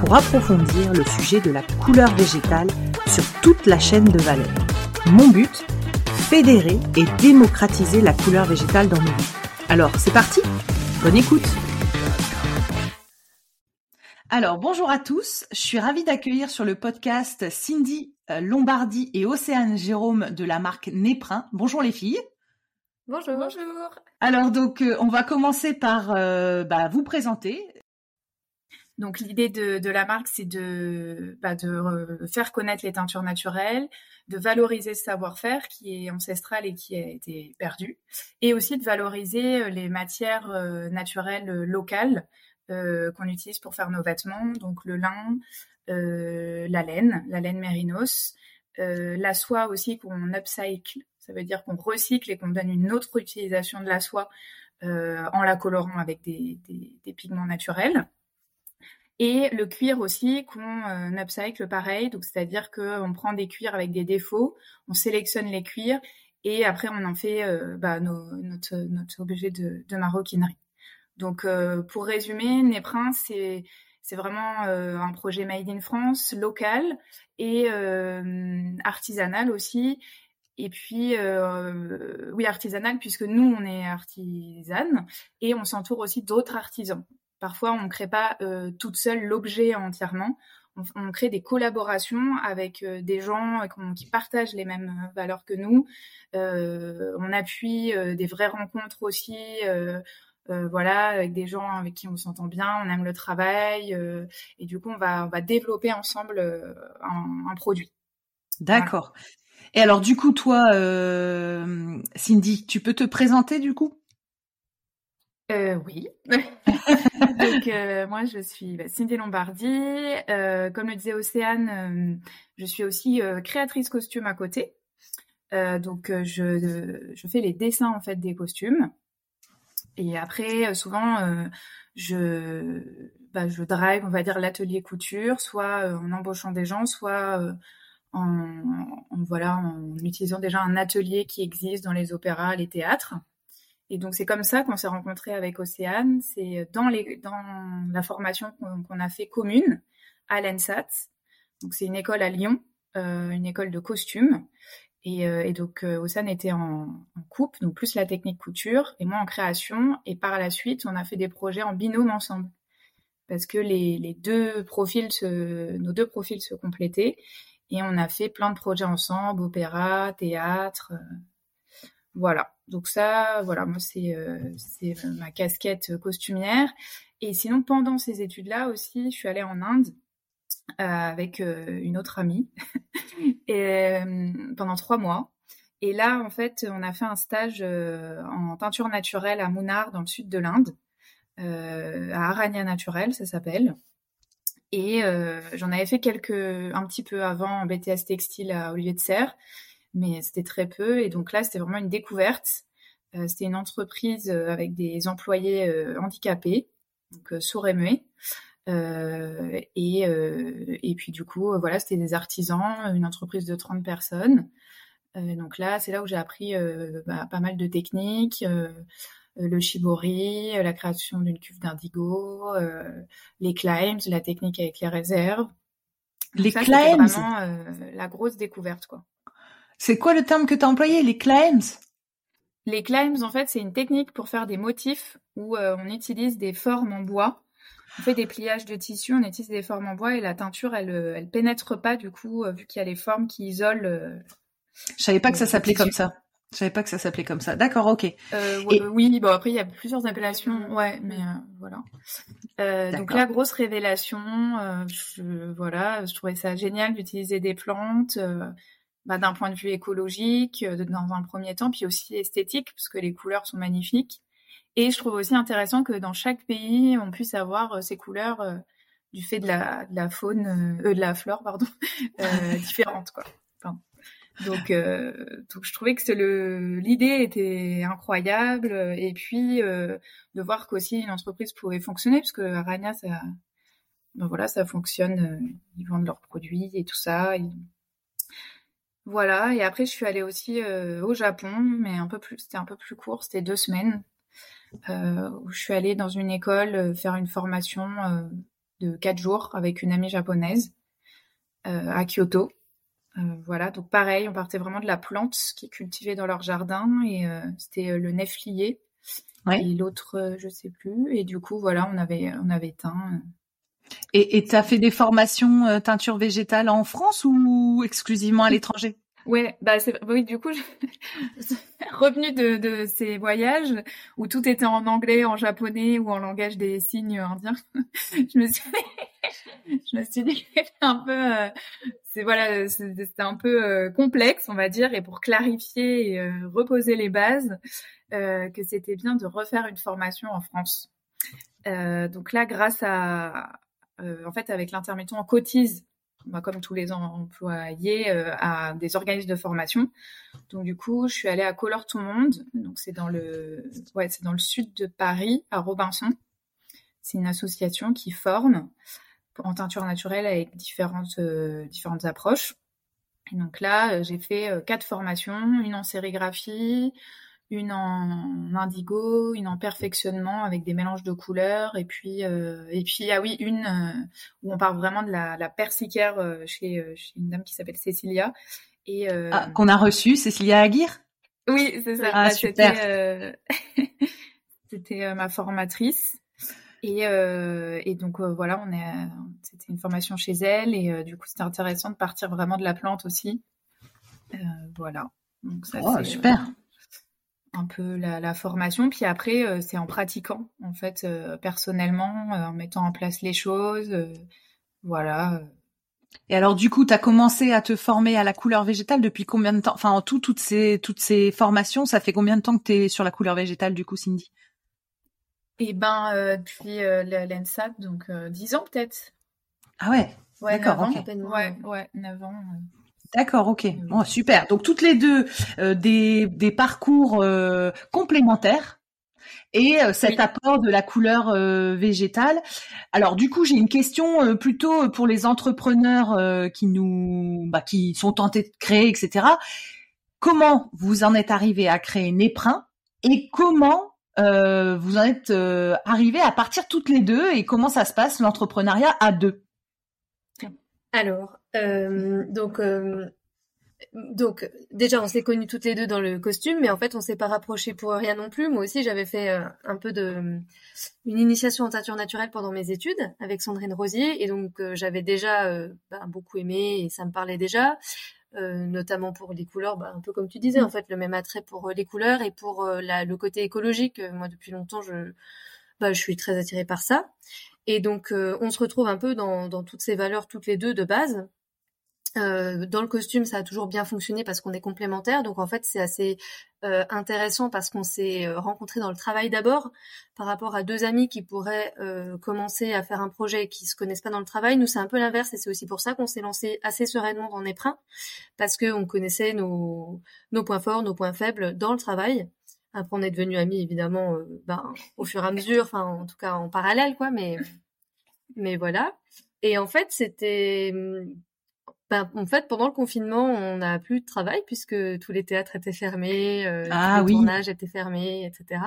pour approfondir le sujet de la couleur végétale sur toute la chaîne de valeur. Mon but Fédérer et démocratiser la couleur végétale dans nos vies. Alors, c'est parti Bonne écoute alors, bonjour à tous. Je suis ravie d'accueillir sur le podcast Cindy euh, Lombardi et Océane Jérôme de la marque Néprin. Bonjour les filles. Bonjour. Bonjour. Alors donc euh, on va commencer par euh, bah, vous présenter. Donc l'idée de, la marque, c'est de, bah, de faire connaître les teintures naturelles, de valoriser ce savoir-faire qui est ancestral et qui a été perdu, et aussi de valoriser les matières naturelles locales qu'on utilise pour faire nos vêtements, donc le lin, la laine, la laine mérinos, la soie aussi qu'on upcycle, ça veut dire qu'on recycle et qu'on donne une autre utilisation de la soie euh, en la colorant avec des, pigments naturels. Et le cuir aussi qu'on euh, upcycle pareil, donc c'est-à-dire qu'on prend des cuirs avec des défauts, on sélectionne les cuirs et après on en fait euh, bah, notre, objet de, maroquinerie. Donc pour résumer, Néprin c'est c'est vraiment un projet made in France, local et artisanal aussi, et puis, euh, oui, artisanal, puisque nous, on est artisane et on s'entoure aussi d'autres artisans. Parfois, on ne crée pas euh, toute seule l'objet entièrement. On, crée des collaborations avec euh, des gens qui partagent les mêmes valeurs que nous. on appuie des vraies rencontres aussi. voilà, avec des gens avec qui on s'entend bien, on aime le travail, et du coup on va développer ensemble un, produit. D'accord. Et alors, du coup, toi, euh, Cindy, tu peux te présenter du coup? Euh, oui. donc euh, moi je suis bah, Cindy Lombardi. comme le disait Océane, je suis aussi créatrice costume à côté. donc je, je fais les dessins en fait des costumes. Et après souvent je bah, je drive on va dire l'atelier couture, soit en embauchant des gens, soit en, voilà, en utilisant déjà un atelier qui existe dans les opéras, les théâtres. Et donc c'est comme ça qu'on s'est rencontré avec Océane. C'est dans, les, dans la formation qu'on a fait commune à l'ENSAT. Donc c'est une école à Lyon, euh, une école de costume. Et, euh, et donc euh, Océane était en, en, coupe, donc plus la technique couture, et moi en création. Et par la suite, on a fait des projets en binôme ensemble, parce que les, les deux profils, se, nos deux profils se complétaient. Et on a fait plein de projets ensemble, opéra, théâtre. Euh, voilà. Donc ça, voilà, moi c'est euh, c'est ma casquette costumière. Et sinon, pendant ces études-là aussi, je suis allée en Inde euh, avec une autre amie pendant trois mois. Et là, en fait, on a fait un stage en peinture naturelle à Munnar, dans le sud de l'Inde, à Aranya Naturel, ça s'appelle. Et euh, j'en avais fait quelques, un petit peu avant en BTS textile à Olivier de Serre, mais c'était très peu. Et donc là, c'était vraiment une découverte. Euh, c'était une entreprise euh, avec des employés handicapés, donc sourds et muets. et, et puis du coup, voilà, c'était des artisans, une entreprise de 30 personnes. donc là, c'est là où j'ai appris bah, pas mal de techniques, euh, le shibori, euh, la création d'une cuve d'indigo, euh, les climbs, la technique avec les réserves. les climbs? C'est vraiment la grosse découverte, quoi. C'est quoi le terme que tu as employé, les climbs? Les climbs, en fait, c'est une technique pour faire des motifs où on utilise des formes en bois on fait des pliages de tissu, on utilise des formes en bois et la teinture, elle, elle pénètre pas du coup, vu qu'il y a les formes qui isolent. Je savais pas que ça s'appelait comme ça. Je savais pas que ça s'appelait comme ça. D'accord, ok. Euh, Oui, bon après il y a plusieurs appellations, ouais, mais euh, voilà. Euh, donc la grosse révélation, euh, je, voilà, je trouvais ça génial d'utiliser des plantes, euh, bah, d'un point de vue écologique, dans un premier temps, puis aussi esthétique, parce que les couleurs sont magnifiques. Et je trouve aussi intéressant que dans chaque pays, on puisse avoir ces couleurs du fait de la, de la faune, de la flore, pardon, différentes, quoi. Donc, euh, donc je trouvais que le l'idée était incroyable et puis euh, de voir qu'aussi une entreprise pouvait fonctionner parce que Arania ça ben voilà ça fonctionne euh, ils vendent leurs produits et tout ça voilà et après je suis allée aussi euh, au Japon mais un peu plus c'était un peu plus court c'était deux semaines où je suis allée dans une école faire une formation de quatre jours avec une amie japonaise à Kyoto euh, voilà, donc pareil, on partait vraiment de la plante qui est cultivée dans leur jardin et euh, c'était euh, le neflier et l'autre je sais plus et du coup voilà, on avait on avait teint. Et tu as fait des formations teinture végétale en France ou exclusivement à l'étranger? Ouais, bah c'est oui, du coup, je... revenu de, de ces voyages où tout était en anglais, en japonais ou en langage des signes indiens, je me suis je me suis dit que c'était un peu euh, c'est voilà, c'était un peu euh, complexe, on va dire et pour clarifier et euh, reposer les bases que c'était bien de refaire une formation en France. donc là grâce à en fait avec l'intermittent on cotise comme tous les employés, euh, à des organismes de formation. Donc du coup, je suis allée à Color Tout Monde. Donc c'est dans le, ouais, c'est dans le sud de Paris, à Robinson. C'est une association qui forme en teinture naturelle avec différentes euh, différentes approches. Et donc là, euh, j'ai fait quatre formations, une en sérigraphie, une en indigo, une en perfectionnement avec des mélanges de couleurs, et puis euh, et puis ah oui une euh, où on parle vraiment de la, la persicaire euh, chez, chez, une dame qui s'appelle Cécilia et ah, qu'on a reçu Cécilia Aguirre? Oui, c'est ça. Ah, super. C'était ma formatrice. Et, et donc voilà, on est, c'était une formation chez elle et du coup c'était intéressant de partir vraiment de la plante aussi. voilà. Donc ça, oh, super un peu la, formation. Puis après, euh, c'est en pratiquant, en fait, euh, personnellement, euh, en mettant en place les choses. voilà. Et alors, du coup, tu as commencé à te former à la couleur végétale depuis combien de temps? Enfin, en tout, toutes ces, toutes ces formations, ça fait combien de temps que tu es sur la couleur végétale, du coup, Cindy? Eh ben, depuis l'ENSAT, donc 10 ans peut-être. Ah ouais, ouais D'accord, ok. Ouais, ouais, 9 ans. D'accord, ok. Bon, super. Donc toutes les deux euh, des, des, parcours euh, complémentaires et euh, cet apport de la couleur végétale. Alors du coup, j'ai une question plutôt pour les entrepreneurs qui nous, bah, qui sont tentés de créer, etc. Comment vous en êtes arrivé à créer Néprin et comment vous en êtes arrivé à partir toutes les deux et comment ça se passe l'entrepreneuriat à deux? Alors, euh, donc, euh, donc déjà, on s'est connus toutes les deux dans le costume, mais en fait, on s'est pas rapprochés pour rien non plus. Moi aussi, j'avais fait euh, un peu de une initiation en teinture naturelle pendant mes études avec Sandrine Rosier, et donc j'avais déjà bah, beaucoup aimé et ça me parlait déjà. notamment pour les couleurs, bah, un peu comme tu disais, en fait, le même attrait pour les couleurs et pour la, le côté écologique. Moi, depuis longtemps, je, bah, je suis très attirée par ça. Et donc, euh, on se retrouve un peu dans, dans, toutes ces valeurs, toutes les deux de base. Euh, dans le costume, ça a toujours bien fonctionné parce qu'on est complémentaires. Donc en fait, c'est assez euh, intéressant parce qu'on s'est euh, rencontrés dans le travail d'abord par rapport à deux amis qui pourraient commencer à faire un projet et qui se connaissent pas dans le travail. Nous, c'est un peu l'inverse et c'est aussi pour ça qu'on s'est lancé assez sereinement dans Néprin parce que on connaissait nos, points forts, nos points faibles dans le travail. Après, on est devenus amis, évidemment, ben, au fur et à mesure, enfin, en tout cas, en parallèle, quoi, mais voilà. Et en fait, c'était, ben, en fait, pendant le confinement, on n'a plus de travail puisque tous les théâtres étaient fermés, euh, ah, tous les tournages étaient fermés, etc.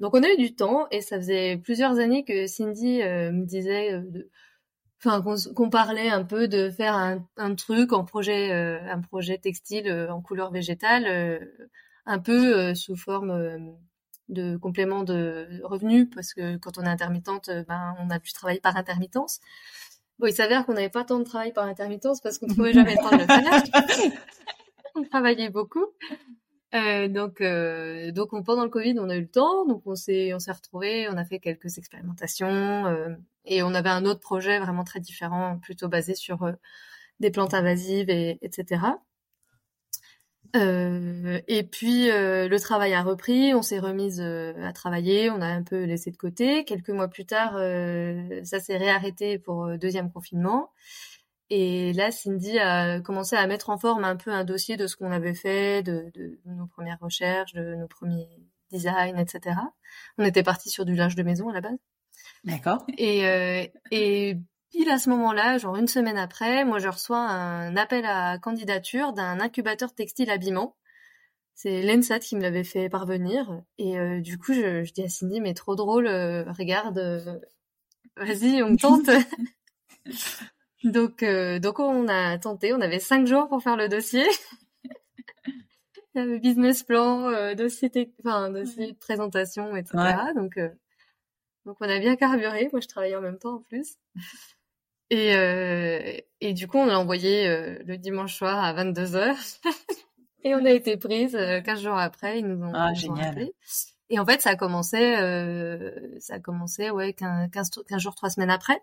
Donc, on a eu du temps et ça faisait plusieurs années que Cindy euh, me disait euh, enfin qu'on parlait un peu de faire un, un truc en projet un projet textile en couleur végétale un peu euh, sous forme euh, de complément de revenus parce que quand on est intermittente, ben on a du travail par intermittence. Bon, il s'avère qu'on n'avait pas tant de travail par intermittence parce qu'on ne trouvait jamais le temps de le faire. on travaillait beaucoup. Euh, donc, euh, donc pendant le Covid, on a eu le temps, donc on s'est, on s'est retrouvés, on a fait quelques expérimentations euh, et on avait un autre projet vraiment très différent, plutôt basé sur euh, des plantes invasives et etc. Euh, et puis euh, le travail a repris, on s'est remise euh, à travailler, on a un peu laissé de côté. Quelques mois plus tard, ça s'est réarrêté pour deuxième confinement. Et là, Cindy a commencé à mettre en forme un peu un dossier de ce qu'on avait fait, de, de, nos premières recherches, de nos premiers designs, etc. On était parti sur du linge de maison à la base. D'accord. Et, et Pile à ce moment-là, genre une semaine après, moi je reçois un appel à candidature d'un incubateur textile habillement. C'est l'ENSAT qui me l'avait fait parvenir. Et euh, du coup, je, je, dis à Cindy, mais trop drôle, euh, regarde, euh, vas-y, on tente. donc, donc on a tenté, on avait cinq jours pour faire le dossier. le business plan, dossier, enfin, dossier de présentation, etc. Donc, donc on a bien carburé. Moi, je travaillais en même temps en plus. Et, euh, et du coup, on l'a envoyé euh, le dimanche soir à 22h. et on a été prise 15 euh, jours après. Ils nous ont, ah, génial. Et en fait, ça a commencé, euh, ça a commencé, ouais, 15, 15, jours, 3 semaines après.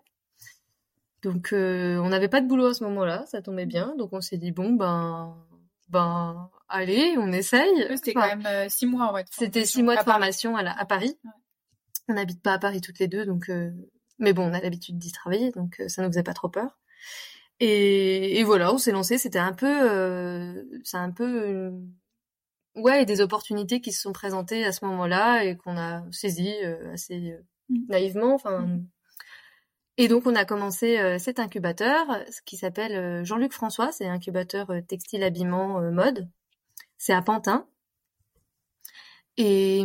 Donc, on n'avait pas de boulot à ce moment-là, ça tombait bien. Donc, on s'est dit, bon, ben, ben, allez, on essaye. C'était quand même 6 mois, ouais. C'était 6 mois de formation à, à Paris. On n'habite pas à Paris toutes les deux, donc mais bon, on a l'habitude d'y travailler, donc euh, ça nous faisait pas trop peur. Et, et voilà, on s'est lancé. C'était un peu, euh, c'est un peu, ouais, des opportunités qui se sont présentées à ce moment-là et qu'on a saisies euh, assez mmh. naïvement. Enfin, mmh. et donc on a commencé cet incubateur, qui s'appelle Jean-Luc François. C'est incubateur textile habillement mode. C'est à Pantin. Et,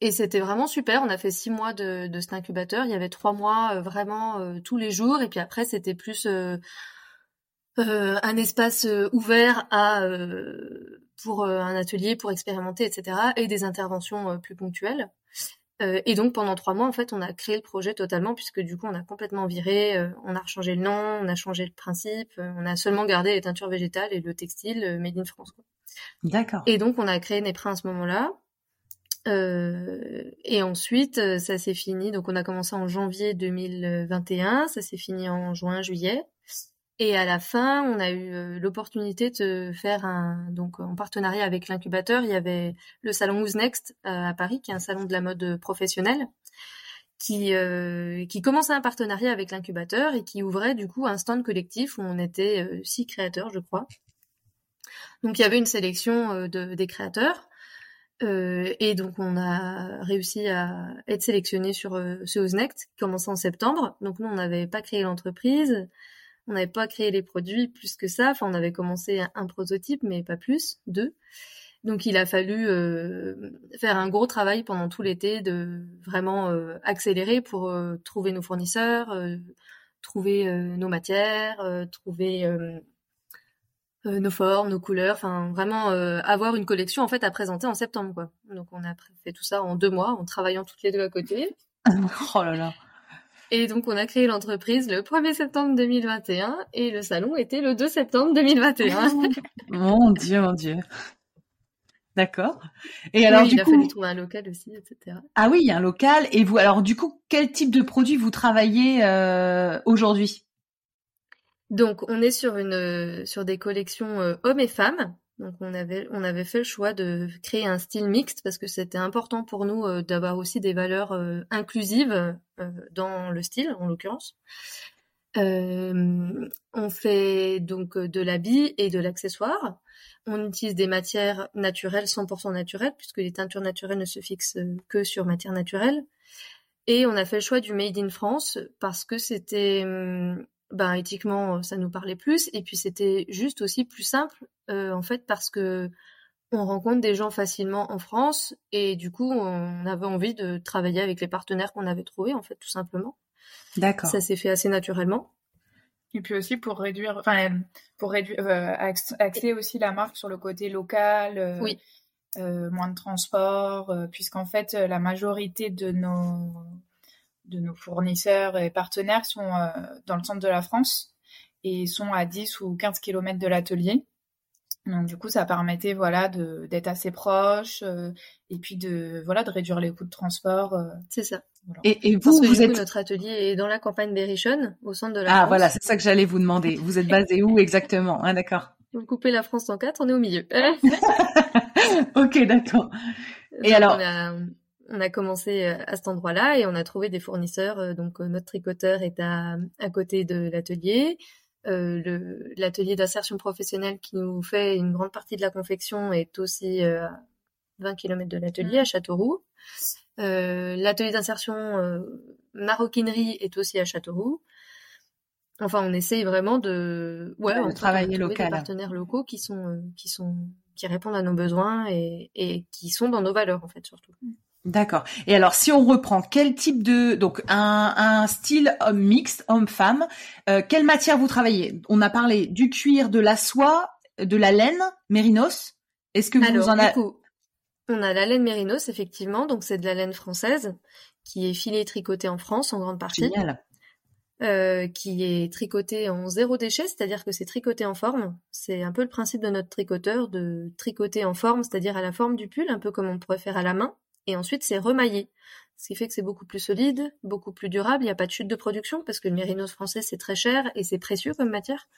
et c'était vraiment super. On a fait six mois de, de cet incubateur. Il y avait trois mois euh, vraiment euh, tous les jours. Et puis après, c'était plus euh, euh un espace ouvert à pour un atelier, pour expérimenter, etc. Et des interventions plus ponctuelles. et donc pendant trois mois, en fait, on a créé le projet totalement puisque du coup, on a complètement viré. on a changé le nom, on a changé le principe. on a seulement gardé les teintures végétales et le textile made in France. D'accord. Et donc, on a créé Néprin à ce moment-là. Euh, et ensuite, euh, ça s'est fini. Donc, on a commencé en janvier 2021. Ça s'est fini en juin, juillet. Et à la fin, on a eu euh, l'opportunité de faire un, donc en partenariat avec l'incubateur, il y avait le salon Who's Next à Paris, qui est un salon de la mode professionnelle, qui qui commençait un partenariat avec l'incubateur et qui ouvrait du coup un stand collectif où on était six créateurs, je crois. Donc il y avait une sélection de, des créateurs. Euh, et donc on a réussi à être sélectionné sur euh, ce Oznect qui commençait en septembre. Donc nous on n'avait pas créé l'entreprise, on n'avait pas créé les produits plus que ça. Enfin on avait commencé un, prototype mais pas plus, deux. Donc il a fallu euh, faire un gros travail pendant tout l'été de vraiment euh, accélérer pour trouver nos fournisseurs, trouver nos matières, trouver euh, nos formes, nos couleurs, enfin vraiment euh, avoir une collection en fait à présenter en septembre quoi. Donc on a fait tout ça en deux mois en travaillant toutes les deux à côté. oh là là. Et donc on a créé l'entreprise le 1er septembre 2021 et le salon était le 2 septembre 2021. mon dieu, mon dieu. D'accord. Et alors du il a fallu trouver un local aussi, etc. Ah oui, il y a un local. Et vous, alors du coup, quel type de produit vous travaillez euh, aujourd'hui? Donc, on est sur une sur des collections euh, hommes et femmes. Donc, on avait on avait fait le choix de créer un style mixte parce que c'était important pour nous euh, d'avoir aussi des valeurs euh, inclusives dans le style, en l'occurrence. on fait donc de l'habit et de l'accessoire. On utilise des matières naturelles, 100% naturelles, puisque les teintures naturelles ne se fixent que sur matière naturelle. Et on a fait le choix du Made in France parce que c'était hum, ben éthiquement ça nous parlait plus et puis c'était juste aussi plus simple euh, en fait parce que on rencontre des gens facilement en France et du coup on avait envie de travailler avec les partenaires qu'on avait trouvés en fait tout simplement. D'accord. Ça s'est fait assez naturellement. Et puis aussi pour réduire, enfin pour réduire, euh, axer aussi la marque sur le côté local. Euh, oui. moins de transport, puisqu'en fait la majorité de nos de nos fournisseurs et partenaires sont dans le centre de la France et sont à 10 ou 15 km de l'atelier. Donc du coup, ça permettait voilà d'être assez proche euh, et puis de voilà de réduire les coûts de transport. Euh. c'est ça. Et, et, vous, vous êtes notre atelier est dans la campagne d'Erichon, au centre de la ah, France. Ah voilà, c'est ça que j'allais vous demander. Vous êtes basé où exactement? Ah, D'accord. Vous coupez la France en quatre, on est au milieu. ok, d'accord. Et alors on a, on a, commencé euh, à cet endroit-là et on a trouvé des fournisseurs. Donc notre tricoteur est à, à côté de l'atelier. Euh, l'atelier d'insertion professionnelle qui nous fait une grande partie de la confection est aussi euh, à 20 km de l'atelier, à mmh. Châteauroux. Euh, l'atelier d'insertion maroquinerie est aussi à Châteauroux. Enfin, on essaye vraiment de, ouais, travailler local. Des partenaires locaux qui sont, qui sont, qui répondent à nos besoins et, et qui sont dans nos valeurs en fait surtout. D'accord. Et alors, si on reprend, quel type de donc un, un style homme mixte, homme-femme, euh, quelle matière vous travaillez? On a parlé du cuir, de la soie, de la laine, mérinos. Est-ce que vous en avez On a la laine mérinos effectivement, donc c'est de la laine française qui est filée et tricotée en France en grande partie. Génial. Euh, qui est tricotée en zéro déchet, c'est-à-dire que c'est tricoté en forme. C'est un peu le principe de notre tricoteur de tricoter en forme, c'est-à-dire à la forme du pull, un peu comme on pourrait faire à la main et ensuite c'est remaillé. Ce qui fait que c'est beaucoup plus solide, beaucoup plus durable, il n'y a pas de chute de production parce que le mérinos français c'est très cher et c'est précieux comme matière.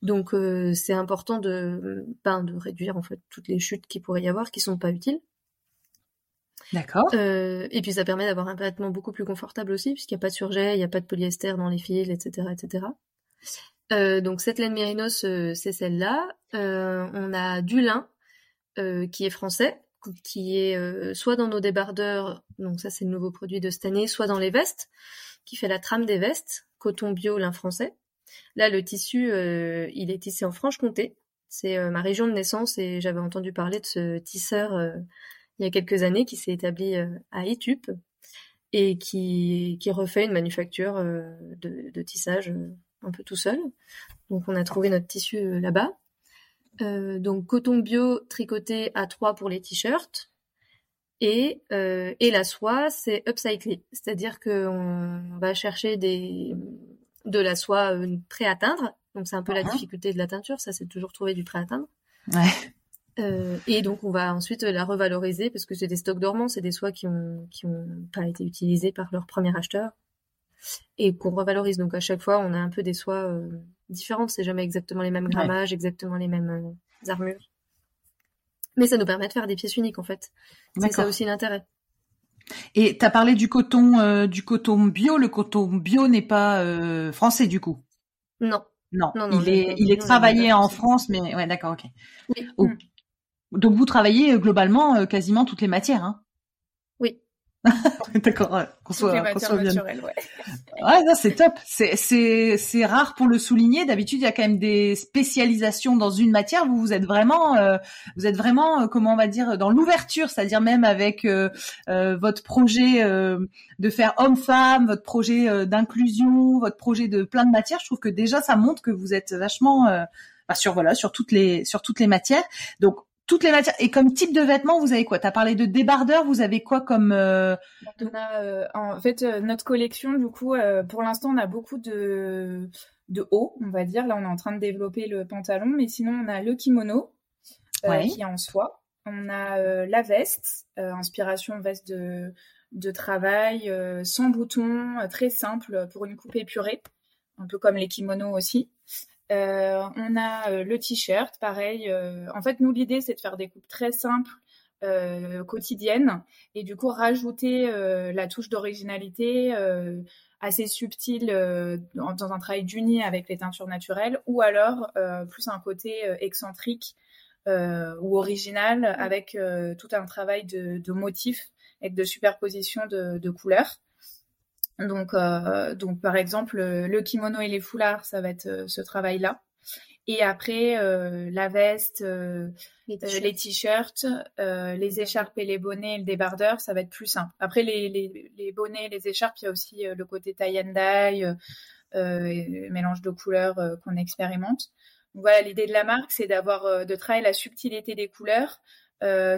Donc euh, c'est important de, ben, de réduire en fait toutes les chutes qui pourrait y avoir qui sont pas utiles. D'accord. Euh, et puis ça permet d'avoir un vêtement beaucoup plus confortable aussi puisqu'il n'y a pas de surjet, il n'y a pas de polyester dans les fils, etc., etc. Euh, donc cette laine mérinos c'est celle-là. on a du lin qui est français qui est euh, soit dans nos débardeurs, donc ça c'est le nouveau produit de cette année, soit dans les vestes, qui fait la trame des vestes, coton bio lin français. Là, le tissu, euh, il est tissé en Franche-Comté. C'est euh, ma région de naissance et j'avais entendu parler de ce tisseur il y a quelques années qui s'est établi à Etup et qui, qui refait une manufacture de, de, tissage un peu tout seul. Donc on a trouvé notre tissu là-bas. Euh, donc coton bio tricoté à 3 pour les t-shirts. Et, euh, et la soie, c'est upcyclé. C'est-à-dire qu'on va chercher des, de la soie euh, prêt à teindre. Donc c'est un peu la uh-huh. difficulté de la teinture, ça c'est toujours trouver du prêt à teindre. Ouais. et donc on va ensuite la revaloriser parce que c'est des stocks dormants, c'est des soies qui ont qui ont pas été utilisées par leur premier acheteur et qu'on revalorise. Donc à chaque fois on a un peu des soies différentes. C'est jamais exactement les mêmes grammages, exactement les mêmes euh, armures. Mais ça nous permet de faire des pièces uniques en fait. C'est ça aussi l'intérêt. Et tu as parlé du coton, euh, du coton bio. Le coton bio n'est pas euh, français du coup? Non. Non, il est, il est travaillé en France, mais ouais, d'accord, ok. Mm. Donc vous travaillez globalement quasiment toutes les matières, hein? D'accord, ouais, qu'on soit, ouais. ouais, non, c'est top. C'est, c'est, c'est rare pour le souligner. D'habitude, il y a quand même des spécialisations dans une matière. Vous, vous êtes vraiment, euh, vous êtes vraiment, euh, comment on va dire, dans l'ouverture, c'est-à-dire même avec euh, votre projet de faire homme-femme, votre projet d'inclusion, votre projet de plein de matières. Je trouve que déjà, ça montre que vous êtes vachement bah, sur voilà, sur toutes les, sur toutes les matières. Donc, toutes les matières. Et comme type de vêtements, vous avez quoi? Tu as parlé de débardeur, vous avez quoi comme euh... On a, euh, en fait, euh, notre collection, du coup, pour l'instant, on a beaucoup de, de hauts, on va dire. Là, on est en train de développer le pantalon, mais sinon, on a le kimono, qui est en soie. On a la veste, inspiration veste de, de travail, sans boutons, très simple, pour une coupe épurée, un peu comme les kimonos aussi. Euh, on a euh, le t-shirt, pareil. Euh, en fait, nous, l'idée, c'est de faire des coupes très simples, quotidiennes, et du coup, rajouter la touche d'originalité assez subtile dans un travail d'uni avec les teintures naturelles, ou alors plus un côté excentrique ou original avec tout un travail de, motifs et de superposition de couleurs. Donc, euh, donc par exemple, le kimono et les foulards, ça va être euh, ce travail-là. Et après, euh, la veste, les t-shirts, les, écharpes et les bonnets et le débardeur, ça va être plus simple. Après, les, les, les bonnets et les écharpes, il y a aussi le côté tie and dye, mélange de couleurs qu'on expérimente. Donc, voilà, l'idée de la marque, c'est d'avoir de travailler la subtilité des couleurs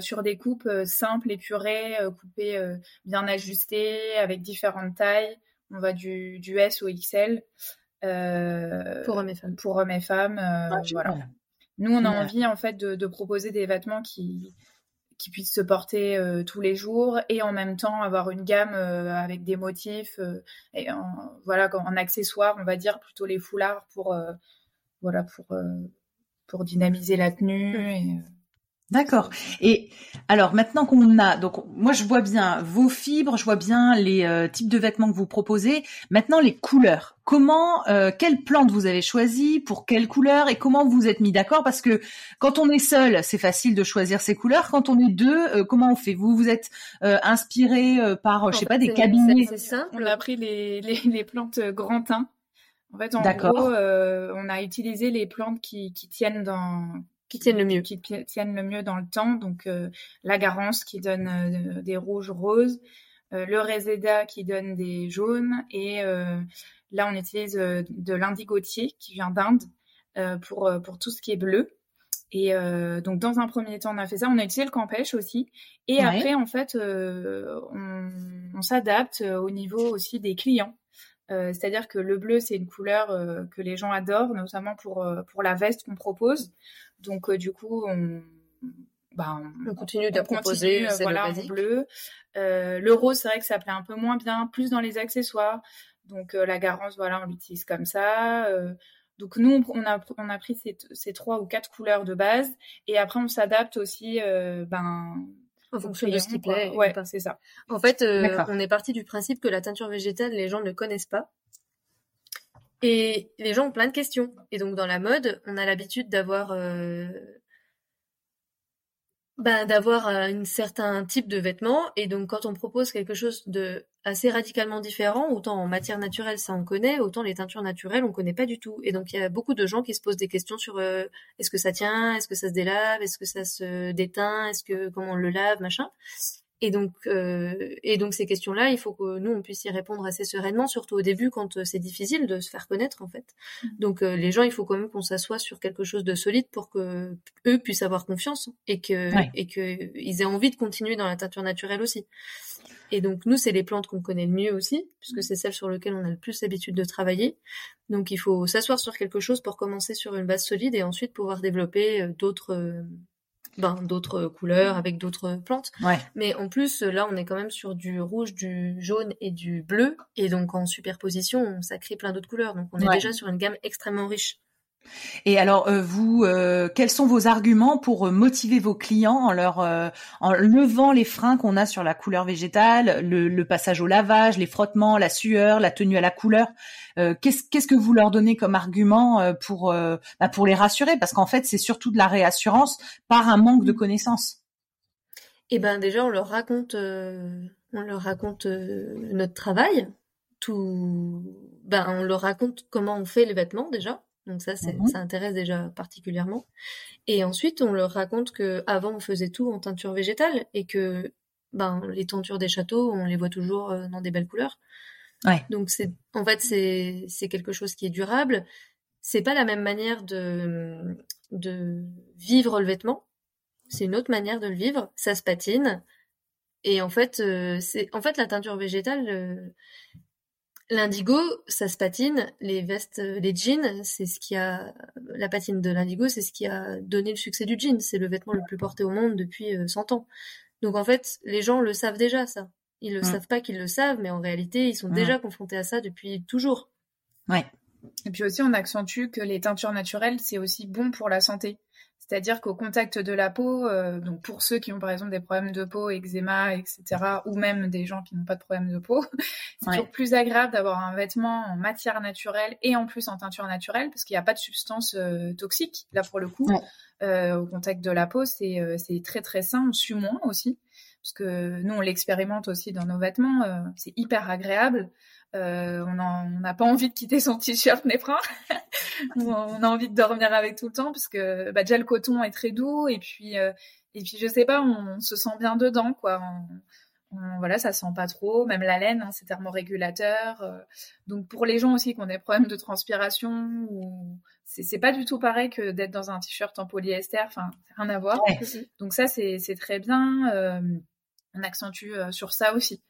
sur des coupes simples, épurées, coupées bien ajustées, avec différentes tailles. On va du, du S au XL. pour hommes et femmes. Pour hommes et femmes, ah, voilà. Nous, on a envie en fait de, de, proposer des vêtements qui qui puissent se porter euh, tous les jours et en même temps avoir une gamme euh, avec des motifs euh, et en, voilà en accessoires on va dire plutôt les foulards pour voilà pour pour dynamiser la tenue et D'accord. Et alors maintenant qu'on a, donc moi je vois bien vos fibres, je vois bien les euh, types de vêtements que vous proposez. Maintenant les couleurs. Comment, euh, quelle plante vous avez choisi pour quelle couleur et comment vous êtes mis d'accord? Parce que quand on est seul, c'est facile de choisir ses couleurs. Quand on est deux, euh, comment on fait? Vous vous êtes inspiré par, je sais pas, des cabinets? C'est simple. On a pris les, les, les plantes grand. En fait, en gros, on a utilisé les plantes qui, qui tiennent dans qui tiennent le mieux. Qui tiennent le mieux dans le temps. Donc euh, la garance qui donne euh, des rouges roses, euh, le réséda qui donne des jaunes et là on utilise de l'indigotier qui vient d'Inde pour pour tout ce qui est bleu. Et donc dans un premier temps on a fait ça, on a utilisé le campèche aussi. Et après en fait on, on s'adapte au niveau aussi des clients. C'est-à-dire que le bleu, c'est une couleur que les gens adorent, notamment pour, pour la veste qu'on propose. Donc, euh, du coup, on, bah, on, continue de proposer euh, voilà, bleu. Euh, le rose, c'est vrai que ça plaît un peu moins bien, plus dans les accessoires. Donc, la garance, voilà, on l'utilise comme ça. donc, nous, on a, on a pris ces, ces, trois ou quatre couleurs de base. Et après, on s'adapte aussi, ben, en fonction de ce qui plaît. Ouais, c'est ça. En fait, on est parti du principe que la teinture végétale, les gens ne connaissent pas. Et les gens ont plein de questions. Et donc dans la mode, on a l'habitude d'avoir euh, ben, d'avoir un certain type de vêtements. Et donc quand on propose quelque chose de assez radicalement différent, autant en matière naturelle ça on connaît, autant les teintures naturelles on connaît pas du tout. Et donc il y a beaucoup de gens qui se posent des questions sur euh, est-ce que ça tient, est-ce que ça se délave, est-ce que ça se déteint, est-ce que comment on le lave, machin. Et donc, euh, et donc ces questions-là, il faut que nous on puisse y répondre assez sereinement, surtout au début quand euh, c'est difficile de se faire connaître en fait. Mmh. Donc euh, les gens, il faut quand même qu'on s'assoie sur quelque chose de solide pour que eux puissent avoir confiance et que et que ils aient envie de continuer dans la teinture naturelle aussi. Et donc nous, c'est les plantes qu'on connaît le mieux aussi, puisque c'est celles sur lesquelles on a le plus l'habitude de travailler. Donc il faut s'asseoir sur quelque chose pour commencer sur une base solide et ensuite pouvoir développer d'autres ben, d'autres couleurs, avec d'autres plantes. Mais en plus, là, on est quand même sur du rouge, du jaune et du bleu. Et donc, en superposition, ça crée plein d'autres couleurs. Donc, on est déjà sur une gamme extrêmement riche. Et alors, euh, vous, euh, quels sont vos arguments pour euh, motiver vos clients en leur en levant les freins qu'on a sur la couleur végétale, le, passage au lavage, les frottements, la sueur, la tenue à la couleur? Qu'est-ce qu'est-ce que vous leur donnez comme argument pour bah, pour les rassurer? Parce qu'en fait, c'est surtout de la réassurance par un manque de mmh. connaissances. Eh ben déjà, on leur raconte on leur raconte notre travail, tout. Ben on leur raconte comment on fait les vêtements déjà donc ça, mmh ça intéresse déjà particulièrement. Et ensuite, on leur raconte que avant on faisait tout en teinture végétale et que ben les tentures des châteaux, on les voit toujours euh, dans des belles couleurs. Ouais. Donc c'est en fait c'est c'est quelque chose qui est durable. C'est pas la même manière de de vivre le vêtement. C'est une autre manière de le vivre. Ça se patine. Et en fait, euh, c'est en fait la teinture végétale. L'indigo, ça se patine. Les vestes, euh, les jeans, c'est ce qui a la patine de l'indigo, c'est ce qui a donné le succès du jean. C'est le vêtement le plus porté au monde depuis 100 euh, ans. Donc en fait, les gens le savent déjà ça. Ils le mm. savent pas qu'ils le savent, mais en réalité, ils sont mm. déjà confrontés à ça depuis toujours. Ouais. Et puis aussi, on accentue que les teintures naturelles, c'est aussi bon pour la santé. C'est-à-dire qu'au contact de la peau, euh, donc pour ceux qui ont par exemple des problèmes de peau, eczéma, etc., ou même des gens qui n'ont pas de problème de peau, c'est toujours plus agréable d'avoir un vêtement en matière naturelle et en plus en teinture naturelle parce qu'il n'y a pas de substance euh, toxique là pour le coup. Euh, au contact de la peau, c'est c'est très très sain, on sue moins aussi parce que nous on l'expérimente aussi dans nos vêtements, c'est hyper agréable. Euh, on n'a pas envie de quitter son t-shirt Néprin. on a envie de dormir avec tout le temps parce que bah, déjà le coton est très doux et puis euh, et puis je sais pas, on, se sent bien dedans quoi. Voilà, ça sent pas trop. Même la laine, hein, c'est thermorégulateur. Euh. donc pour les gens aussi qui ont des problèmes de transpiration, ou c'est pas du tout pareil que d'être dans un t-shirt en polyester. Enfin, rien à voir. Donc ça, c'est très bien. Euh, on accentue euh, sur ça aussi.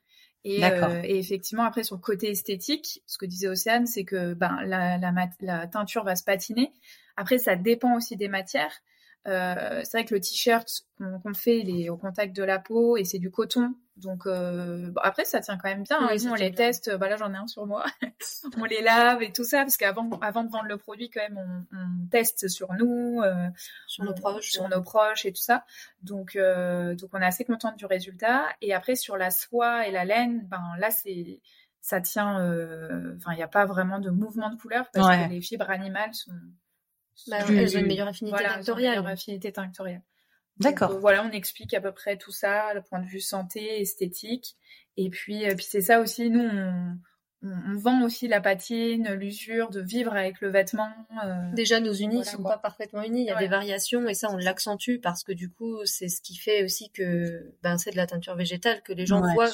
Et, et, effectivement, après, sur le côté esthétique, ce que disait Océane, c'est que ben, la, la, la, teinture va se patiner. Après, ça dépend aussi des matières. Euh, c'est vrai que le t-shirt qu'on fait, il est au contact de la peau et c'est du coton. Donc euh, bon, après, ça tient quand même bien. Hein. on les teste. Bah là, j'en ai un sur moi. on les lave et tout ça parce qu'avant, avant de vendre le produit, quand même, on, on teste sur nous, euh, sur nos proches, sur nos proches et tout ça. Donc euh, donc on est assez contente du résultat. Et après, sur la soie et la laine, ben là, c'est ça tient. Euh, enfin, il n'y a pas vraiment de mouvement de couleur parce que les fibres animales sont bah, elles ont une meilleure affinité voilà. Une affinité. D'accord. Euh, voilà, on explique à peu près tout ça, le point de vue santé, esthétique. Et puis, euh, puis c'est ça aussi, nous, on, on, vend aussi la patine, l'usure, de vivre avec le vêtement. Euh, Déjà, nos unis ne sont pas parfaitement unis. Il y a des variations et ça, on l'accentue parce que du coup, c'est ce qui fait aussi que ben, c'est de la teinture végétale que les gens voient.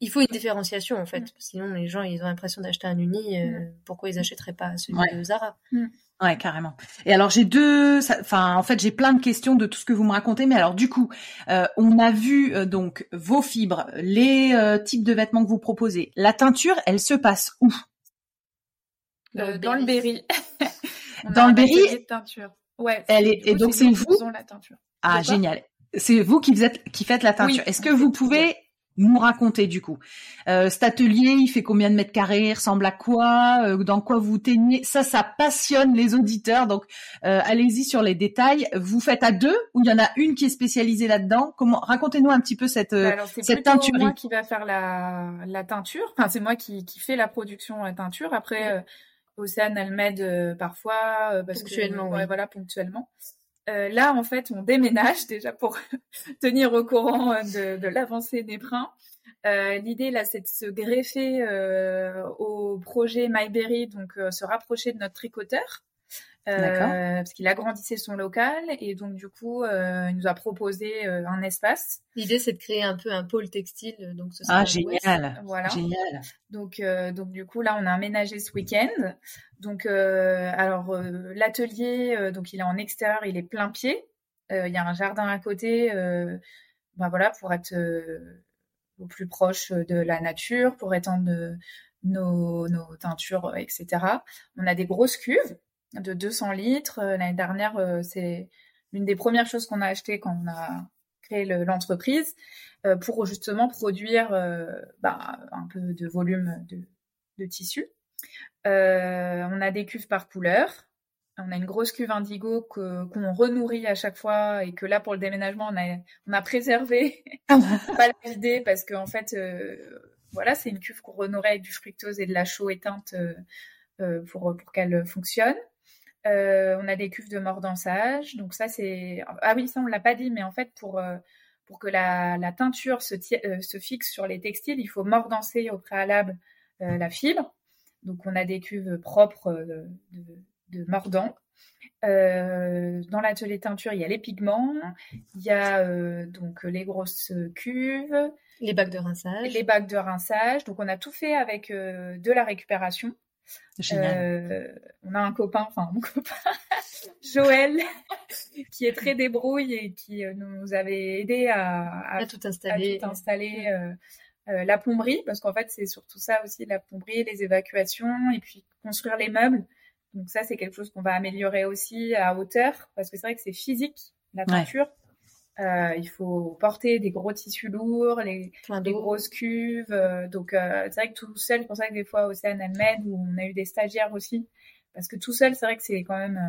Il faut une différenciation en fait, mm. sinon les gens ils ont l'impression d'acheter un uni. Mm. Pourquoi ils achèteraient pas celui de Zara? Mm. Ouais, carrément. Et alors j'ai deux, enfin en fait j'ai plein de questions de tout ce que vous me racontez, mais alors du coup, euh, on a vu euh, donc vos fibres, les euh, types de vêtements que vous proposez. La teinture, elle se passe où? Dans le berry. dans le berry. teinture. Ouais. Elle est, et donc c'est vous? La teinture. Ah génial. C'est vous qui, vous êtes, qui faites la teinture. Est-ce que vous pouvez nous raconter du coup. Euh, cet atelier, il fait combien de mètres carrés? Il ressemble à quoi? Euh, Dans quoi vous teignez? Ça, ça passionne les auditeurs. Donc, euh, allez-y sur les détails. Vous faites à deux ou il y en a une qui est spécialisée là-dedans? Comment? Racontez-nous un petit peu cette bah alors, cette teinture. C'est moi qui va faire la, la teinture. Enfin, c'est moi qui, qui fait la production la teinture. Après, Océane, elle m'aide parfois parce ponctuellement, que, voilà, ponctuellement. Euh, là, en fait, on déménage déjà pour tenir au courant euh, de, l'avancée des brins. Euh, L'idée là, c'est de se greffer au projet MyBerry, donc se rapprocher de notre tricoteur. Euh, parce qu'il agrandissait son local et donc du coup euh, il nous a proposé euh, un espace. L'idée c'est de créer un peu un pôle textile donc ce ah génial. Voilà. Génial. Donc donc du coup là on a aménagé ce week-end. Donc alors l'atelier donc il est en extérieur il est plein pied. Il y a un jardin à côté ben voilà pour être au plus proche de la nature pour étendre nos, nos teintures etc on a des grosses cuves de 200 litres. Euh, l'année dernière, euh, c'est l'une des premières choses qu'on a acheté quand on a créé l'entreprise euh, pour justement produire bah, un peu de volume de, de tissu. on a des cuves par couleur. On a une grosse cuve indigo qu'on renourrit à chaque fois et que là pour le déménagement on a, on a préservé, pas la vider parce qu'en en fait voilà c'est une cuve qu'on renourrit avec du fructose et de la chaux éteinte pour, pour qu'elle fonctionne. Euh, on a des cuves de mordançage. Donc ça, c'est... Ah oui, ça, on l'a pas dit, mais en fait, pour, euh, pour que la, la teinture se, euh, se, fixe sur les textiles, il faut mordancer au préalable la fibre. Donc on a des cuves propres de, de, mordant. dans l'atelier teinture, il y a les pigments, il y a donc les grosses cuves, les bacs de rinçage, les bacs de rinçage. Donc on a tout fait avec de la récupération. Euh, on a un copain, enfin mon copain, Joël, qui est très débrouille et qui euh, nous avait aidé à, tout installer, à tout installer euh, la plomberie, parce qu'en fait c'est surtout ça aussi, la plomberie, les évacuations et puis construire les meubles. Donc ça c'est quelque chose qu'on va améliorer aussi à hauteur, parce que c'est vrai que c'est physique la peinture. Euh, il faut porter des gros tissus lourds, les, des grosses cuves. Euh, donc, euh, c'est vrai que tout seul, c'est pour ça que des fois, Océane, elle m'aide, ou on a eu des stagiaires aussi. Parce que tout seul, c'est vrai que c'est quand même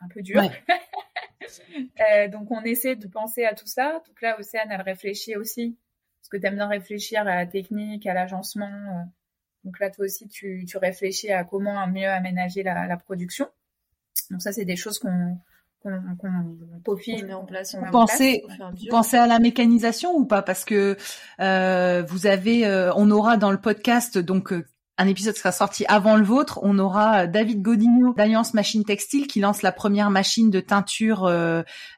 un peu dur. donc, on essaie de penser à tout ça. Donc là, Océane, elle réfléchit aussi. Parce que tu aimes bien réfléchir à la technique, à l'agencement. donc là, toi aussi, tu, tu réfléchis à comment mieux aménager la, la production. Donc ça, c'est des choses qu'on qu'on peaufine en place. Vous pensez, pensez à la mécanisation ou pas? Parce que euh, vous avez, euh, on aura dans le podcast donc euh, un épisode sera sorti avant le vôtre. On aura David Godinho d'Alliance Machine Textile qui lance la première machine de teinture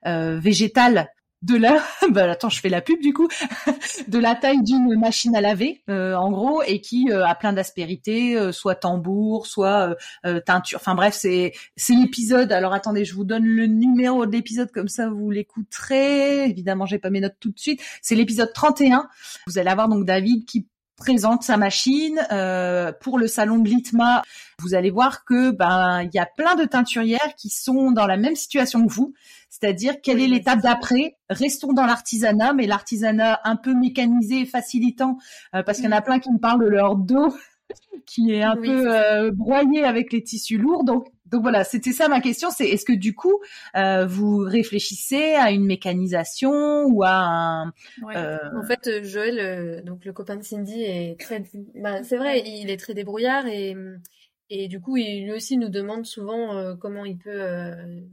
végétale de la, bah, attends, je fais la pub du coup, de la taille d'une machine à laver, euh, en gros, et qui euh, a plein d'aspérités, euh, soit tambour, soit teinture. Enfin bref, c'est c'est l'épisode. Alors attendez, je vous donne le numéro de l'épisode comme ça vous l'écouterez. Évidemment, j'ai pas mes notes tout de suite. C'est l'épisode 31. Vous allez avoir donc David qui présente sa machine euh, pour le salon de l'ITMA. Vous allez voir que ben il y a plein de teinturières qui sont dans la même situation que vous, c'est-à-dire quelle est l'étape d'après? Restons dans l'artisanat, mais l'artisanat un peu mécanisé et facilitant, euh, parce qu'il y en a plein qui me parlent de leur dos qui est un peu euh, broyé avec les tissus lourds. Donc, donc voilà, c'était ça ma question. C'est est-ce que du coup euh, vous réfléchissez à une mécanisation ou à un euh... En fait, Joël, donc le copain de Cindy, est très, bah, c'est vrai, il est très débrouillard et et du coup, il lui aussi nous demande souvent comment il peut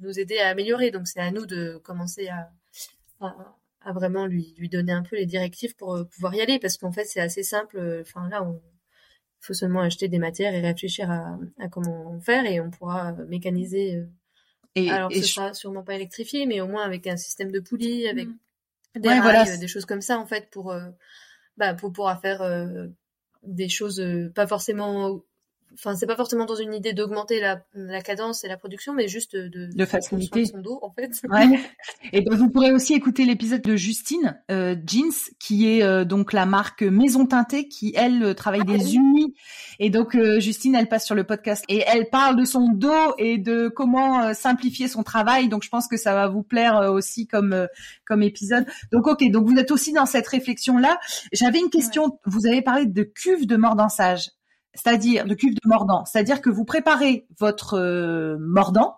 nous aider à améliorer. Donc c'est à nous de commencer à, à, à vraiment lui lui donner un peu les directives pour pouvoir y aller parce qu'en fait c'est assez simple. Enfin là, on faut seulement acheter des matières et réfléchir à, comment faire et on pourra mécaniser. Euh, et, Alors, ce sera sûrement pas électrifié, mais au moins avec un système de poulies, avec mmh. des rails, des choses comme ça, en fait, pour, euh, bah, pour pouvoir faire euh, des choses pas forcément enfin c'est pas forcément dans une idée d'augmenter la, la, cadence et la production mais juste de, de faciliter. son dos en fait. Ouais. et donc vous pourrez aussi écouter l'épisode de Justine euh, Jeans qui est euh, donc la marque Maison Teintée qui elle euh, travaille des ah unis. Et donc euh, Justine elle passe sur le podcast et elle parle de son dos et de comment simplifier son travail. Donc je pense que ça va vous plaire aussi comme comme épisode. Donc ok. Donc vous êtes aussi dans cette réflexion là j'avais une question. Vous avez parlé de cuve de mordançage c'est-à-dire de cuve de mordant, c'est-à-dire que vous préparez votre euh, mordant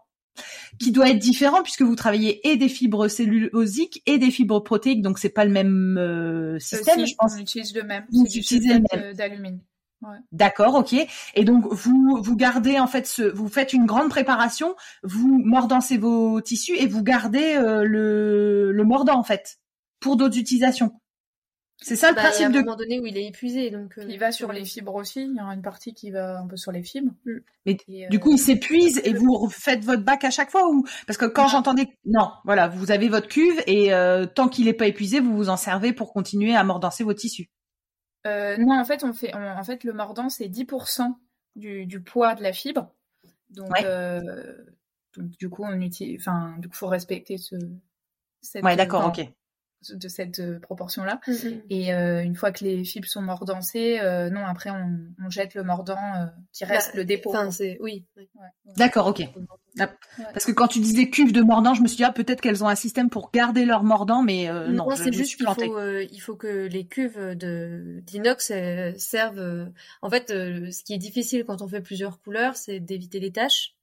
qui doit être différent puisque vous travaillez et des fibres cellulosiques et des fibres protéiques, donc c'est pas le même euh, système, je pense. On utilise le même, c'est du le même d'alumine. Ouais. D'accord, ok. Et donc vous vous gardez en fait ce, vous faites une grande préparation, vous mordancez vos tissus et vous gardez euh, le, le mordant en fait pour d'autres utilisations. C'est ça le bah, principe de. À un moment donné où il est épuisé, donc. Euh, il va sur les fibres aussi. Il y aura une partie qui va un peu sur les fibres. Mm. Mais du coup, il s'épuise et vous faites votre bac à chaque fois ou parce que quand j'entendais, non, voilà, vous avez votre cuve et euh, tant qu'il n'est pas épuisé, vous vous en servez pour continuer à mordancer vos tissus. Euh, non, en fait, on fait, en fait, le mordant c'est 10% du, du, poids de la fibre. Donc, donc du coup, on utilise, enfin, du coup, faut respecter ce. Cette, ouais, d'accord, ok de cette euh, proportion-là. Mm, mm. Et euh, une fois que les fibres sont mordancées, euh, non, après on, on, jette le mordant qui reste bah, le dépôt. Enfin, c'est oui. D'accord, ok. Ah, parce que quand tu disais cuve de mordant, je me suis dit ah, peut-être qu'elles ont un système pour garder leur mordant, mais non, c'est juste qu'il faut, il faut que les cuves de d'inox servent. en fait, ce qui est difficile quand on fait plusieurs couleurs, c'est d'éviter les taches.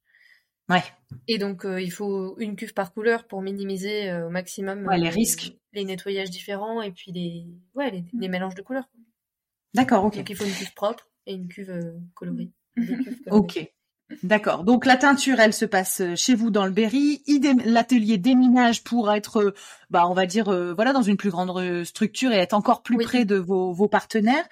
Ouais. Et donc, il faut une cuve par couleur pour minimiser au maximum les risques les nettoyages différents et puis les, ouais, les, les mélanges de couleurs. D'accord, ok. Donc il faut une cuve propre et une cuve euh, colorée. ok. D'accord. Donc la teinture, elle se passe euh, chez vous dans le Berry. L'atelier déminage pour être, euh, bah, on va dire, euh, voilà, dans une plus grande structure et être encore plus près de vos, vos partenaires.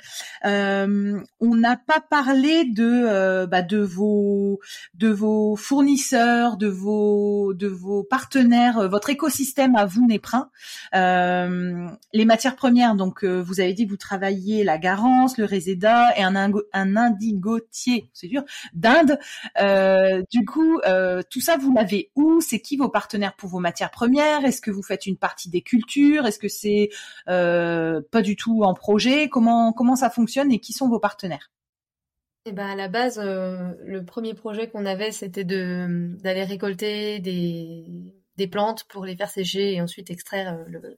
Euh, on n'a pas parlé de, bah, de vos, de vos fournisseurs, de vos, de vos partenaires, votre écosystème à vous, Néprin. les matières premières. Donc, vous avez dit que vous travailliez la Garance, le Reseda et un, un indigotier, c'est dur, d'Inde. Euh, du coup, euh, tout ça, vous l'avez où? C'est qui vos partenaires pour vos matières premières? Est-ce que vous faites une partie des cultures? Est-ce que c'est euh, pas du tout en projet? Comment comment ça fonctionne et qui sont vos partenaires? Eh ben à la base, le premier projet qu'on avait, c'était de d'aller récolter des, des plantes pour les faire sécher et ensuite extraire le,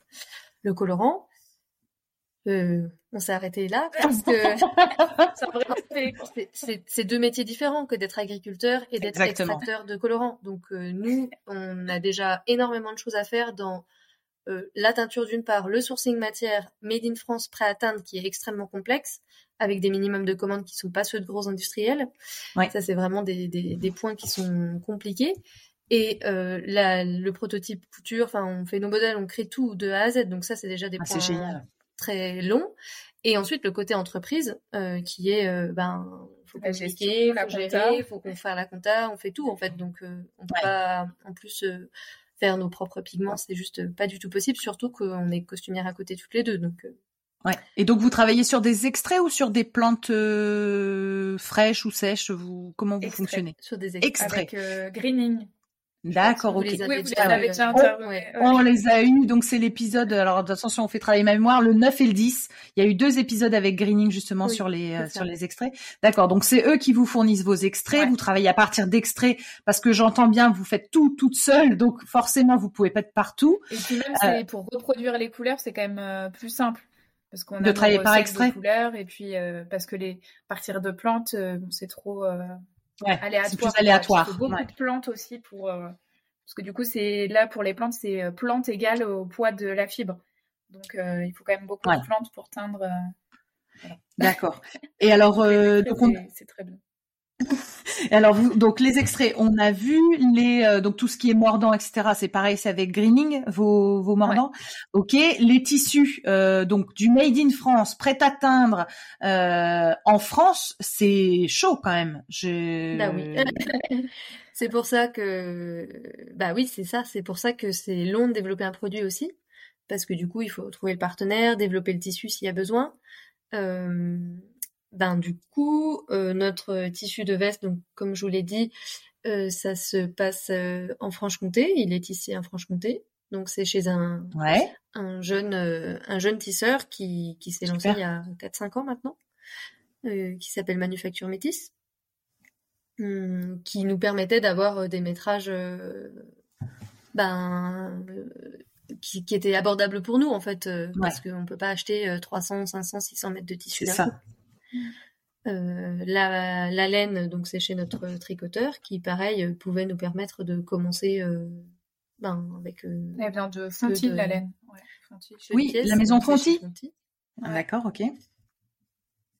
le colorant. Euh, on s'est arrêté là parce que c'est deux métiers différents que d'être agriculteur et d'être extracteur de colorants. Donc euh, nous, on a déjà énormément de choses à faire dans euh, la teinture d'une part, le sourcing matière made in France prêt à teindre qui est extrêmement complexe avec des minimums de commandes qui sont pas ceux de gros industriels. Ça c'est vraiment des, des, des, points qui sont compliqués. Et euh, la, le prototype couture, enfin on fait nos modèles, on crée tout de A à Z. Donc ça c'est déjà des ah, points très long. Et ensuite, le côté entreprise, euh, qui est, euh, ben, faut communiquer, faut gérer, faut qu'on fasse la compta, on fait tout, en fait. Donc, euh, on peut pas, en plus, faire nos propres pigments, c'est juste pas du tout possible, surtout qu'on est costumières à côté toutes les deux. Donc, Ouais. Et donc vous travaillez sur des extraits ou sur des plantes fraîches ou sèches? Vous comment vous fonctionnez? Sur des extraits. Avec greening. D'accord, ok. oui, vous les avez déjà on, les a eu, donc c'est l'épisode. Alors attention, on fait travailler ma mémoire. Le 9 et le 10, il y a eu deux épisodes avec Greening justement sur les euh, sur les extraits. D'accord, donc c'est eux qui vous fournissent vos extraits. Vous travaillez à partir d'extraits parce que j'entends bien, vous faites tout toute seule, donc forcément vous pouvez pas être partout. Et puis même euh, pour reproduire les couleurs, c'est quand même euh, plus simple parce qu'on a de travailler par extrait. De couleurs et puis parce que les partir de plantes, c'est trop Ouais, aléatoire. Plus aléatoire. Il faut beaucoup de plantes aussi pour euh, parce que du coup c'est là pour les plantes c'est euh, plante égale au poids de la fibre. Donc euh, il faut quand même beaucoup de plantes pour teindre. D'accord. Et alors c'est très bien. Alors vous, donc les extraits, on a vu les euh, donc tout ce qui est mordant, etc. C'est pareil, c'est avec greening vos vos mordants. Ok, les tissus euh, donc du made in France, prêt à teindre euh, en France, c'est chaud quand même. Je... Bah oui. c'est pour ça que bah oui, c'est ça. C'est pour ça que c'est long de développer un produit aussi, parce que du coup il faut trouver le partenaire, développer le tissu s'il y a besoin. Euh, ben du coup, euh, notre tissu de veste, donc comme je vous l'ai dit, euh, ça se passe euh, en Franche-Comté. Il est tissé en Franche-Comté, donc c'est chez un un jeune un jeune tisseur qui qui s'est lancé il y a 4-5 ans maintenant, qui s'appelle Manufacture Métis, hum, qui nous permettait d'avoir des métrages ben qui, qui étaient abordables pour nous en fait, parce qu'on peut pas acheter 300, 500, 600 mètres de tissu. C'est ça. Euh, la, la, laine, donc c'est chez notre tricoteur, qui pareil pouvait nous permettre de commencer euh, ben, avec. Euh, Elle vient de Fonty, la laine. Ouais, oui, la maison Fonty. D'accord, ok.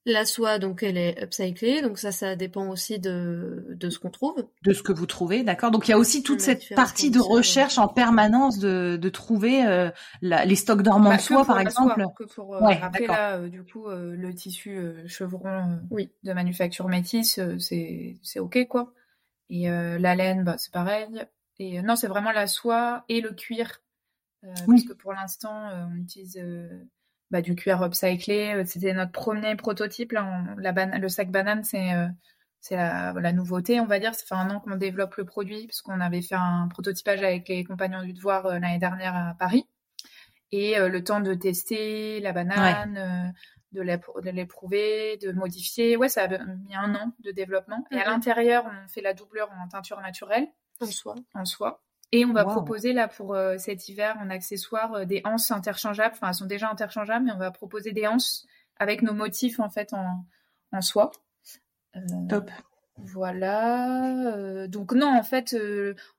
La soie, donc, elle est upcyclée, donc ça, ça dépend aussi de, de ce qu'on trouve. De ce que vous trouvez, d'accord. Donc il y a aussi toute cette partie de recherche en permanence de, de trouver euh, la, les stocks dormants de bah, soie, par exemple. que pour, euh, après là, euh, du coup, le tissu chevron oui. de manufacture métisse, c'est c'est ok quoi. Et la laine, bah, c'est pareil. Et non, c'est vraiment la soie et le cuir, parce que pour l'instant, on utilise bah, du cuir upcyclé. Euh, c'était notre premier prototype. Là, la le sac banane, c'est euh, c'est la, la, nouveauté, on va dire. Ça fait un an qu'on développe le produit puisqu'on avait fait un prototypage avec les compagnons du devoir euh, l'année dernière à Paris. Et le temps de tester la banane, de l'éprouver, de modifier. Ouais, ça a mis un an de développement. Et à l'intérieur, on fait la doublure en teinture naturelle. En soie. En soie. Et on va proposer là pour euh, cet hiver en accessoire euh, des anses interchangeables. Enfin, elles sont déjà interchangeables, mais on va proposer des anses avec nos motifs en fait en, en soie. Euh, Top. Voilà. donc non, en fait,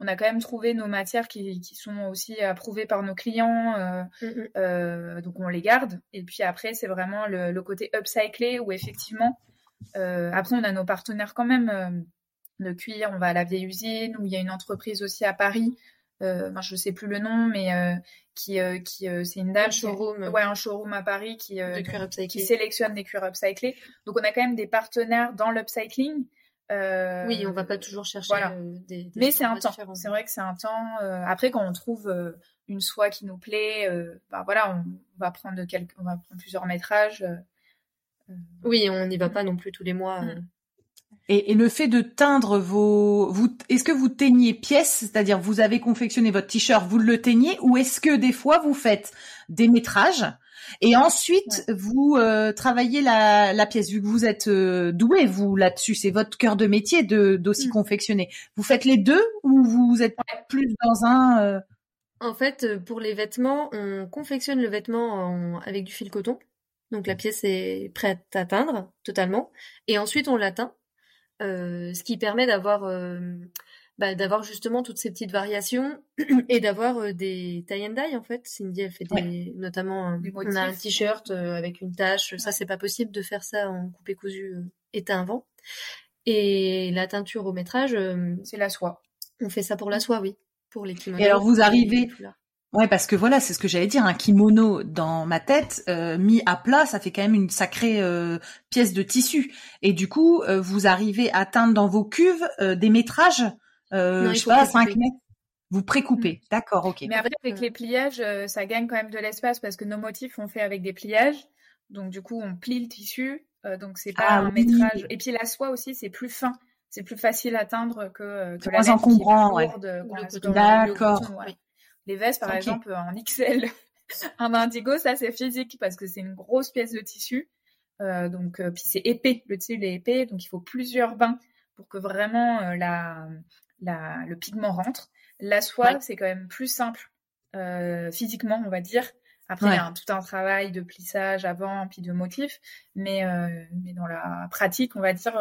on a quand même trouvé nos matières qui, qui sont aussi approuvées par nos clients. Donc on les garde. Et puis après, c'est vraiment le, le, côté upcyclé où effectivement, après on a nos partenaires quand même le cuir, on va à la vieille usine, où il y a une entreprise aussi à Paris, euh, je ne sais plus le nom, mais euh, qui, euh, qui euh, c'est une dame, un showroom, ouais, un showroom à Paris qui, qui sélectionne des cuirs upcyclés. Donc on a quand même des partenaires dans l'upcycling. oui, on va pas toujours chercher des, Mais c'est un temps. C'est vrai que c'est un temps. après, quand on trouve une soie qui nous plaît, bah voilà, on, va prendre quelques, on va prendre plusieurs métrages. oui, on n'y va pas non plus tous les mois. Mm. Et, et, le fait de teindre vos, vous, est-ce que vous teignez pièces, c'est-à-dire vous avez confectionné votre t-shirt, vous le teignez, ou est-ce que des fois vous faites des métrages et ensuite vous euh, travaillez la, la, pièce? Vu que vous êtes euh, doué vous là-dessus, c'est votre cœur de métier de d'aussi mm. confectionner. Vous faites les deux ou vous êtes plus dans un euh? En fait, pour les vêtements, on confectionne le vêtement avec du fil coton. Donc la pièce est prête à teindre totalement, et ensuite on la teint ce qui permet d'avoir euh, bah, d'avoir justement toutes ces petites variations et d'avoir euh, des tie and dye en fait. Cindy elle fait des notamment on a un t-shirt avec une tache, ça c'est pas possible de faire ça en coupé cousu éteint avant. Et la teinture au métrage, c'est la soie. On fait ça pour la soie, oui, pour les kimonos. Et alors vous arrivez Ouais, parce que voilà, c'est ce que j'allais dire. Un kimono dans ma tête euh, mis à plat, ça fait quand même une sacrée euh, pièce de tissu. Et du coup, euh, vous arrivez à atteindre dans vos cuves des métrages, je sais pas, 5 mètres. Vous précoupez, mmh. d'accord, ok. Mais après, avec les pliages, ça gagne quand même de l'espace parce que nos motifs, on fait avec des pliages. Donc, du coup, on plie le tissu. donc, c'est pas ah un métrage. Et puis, la soie aussi, c'est plus fin. C'est plus facile à teindre que, que la laine encombrant, qui est D'accord. Les vestes, par exemple, en XL, en indigo, ça, c'est physique parce que c'est une grosse pièce de tissu. Euh, donc, euh, puis c'est épais, le tissu est épais, donc il faut plusieurs bains pour que vraiment euh, la, la, le pigment rentre. La soie, c'est quand même plus simple physiquement, on va dire. Après, il y a tout un travail de plissage avant, puis de motifs, mais, mais dans la pratique, on va dire,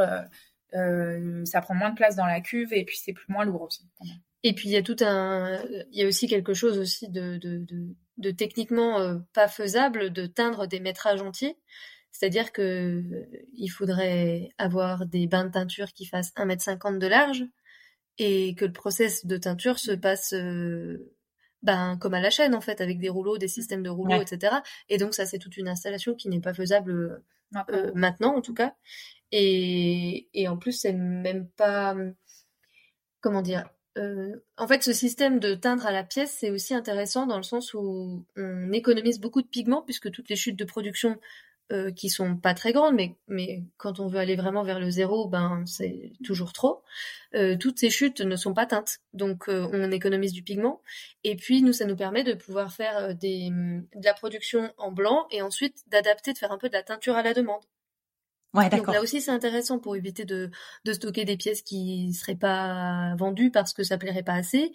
ça prend moins de place dans la cuve et puis c'est plus moins lourd aussi. Et puis il y a tout un, il y a aussi quelque chose aussi de, de, de, de techniquement pas faisable de teindre des métrages entiers. C'est-à-dire que euh, il faudrait avoir des bains de teinture qui fassent 1m50 de large et que le process de teinture se passe euh, ben, comme à la chaîne en fait, avec des rouleaux, des systèmes de rouleaux, etc. Et donc ça c'est toute une installation qui n'est pas faisable euh, maintenant en tout cas. Et, et en plus c'est même pas comment dire. En fait, ce système de teindre à la pièce, c'est aussi intéressant dans le sens où on économise beaucoup de pigments puisque toutes les chutes de production euh, qui sont pas très grandes, mais, quand on veut aller vraiment vers le zéro, ben c'est toujours trop. Euh, toutes ces chutes ne sont pas teintes, donc euh, on économise du pigment. Et puis nous, ça nous permet de pouvoir faire euh, des, de la production en blanc et ensuite d'adapter, de faire un peu de la teinture à la demande. Ouais, d'accord. Donc là aussi, c'est intéressant pour éviter de, de stocker des pièces qui seraient pas vendues parce que ça plairait pas assez.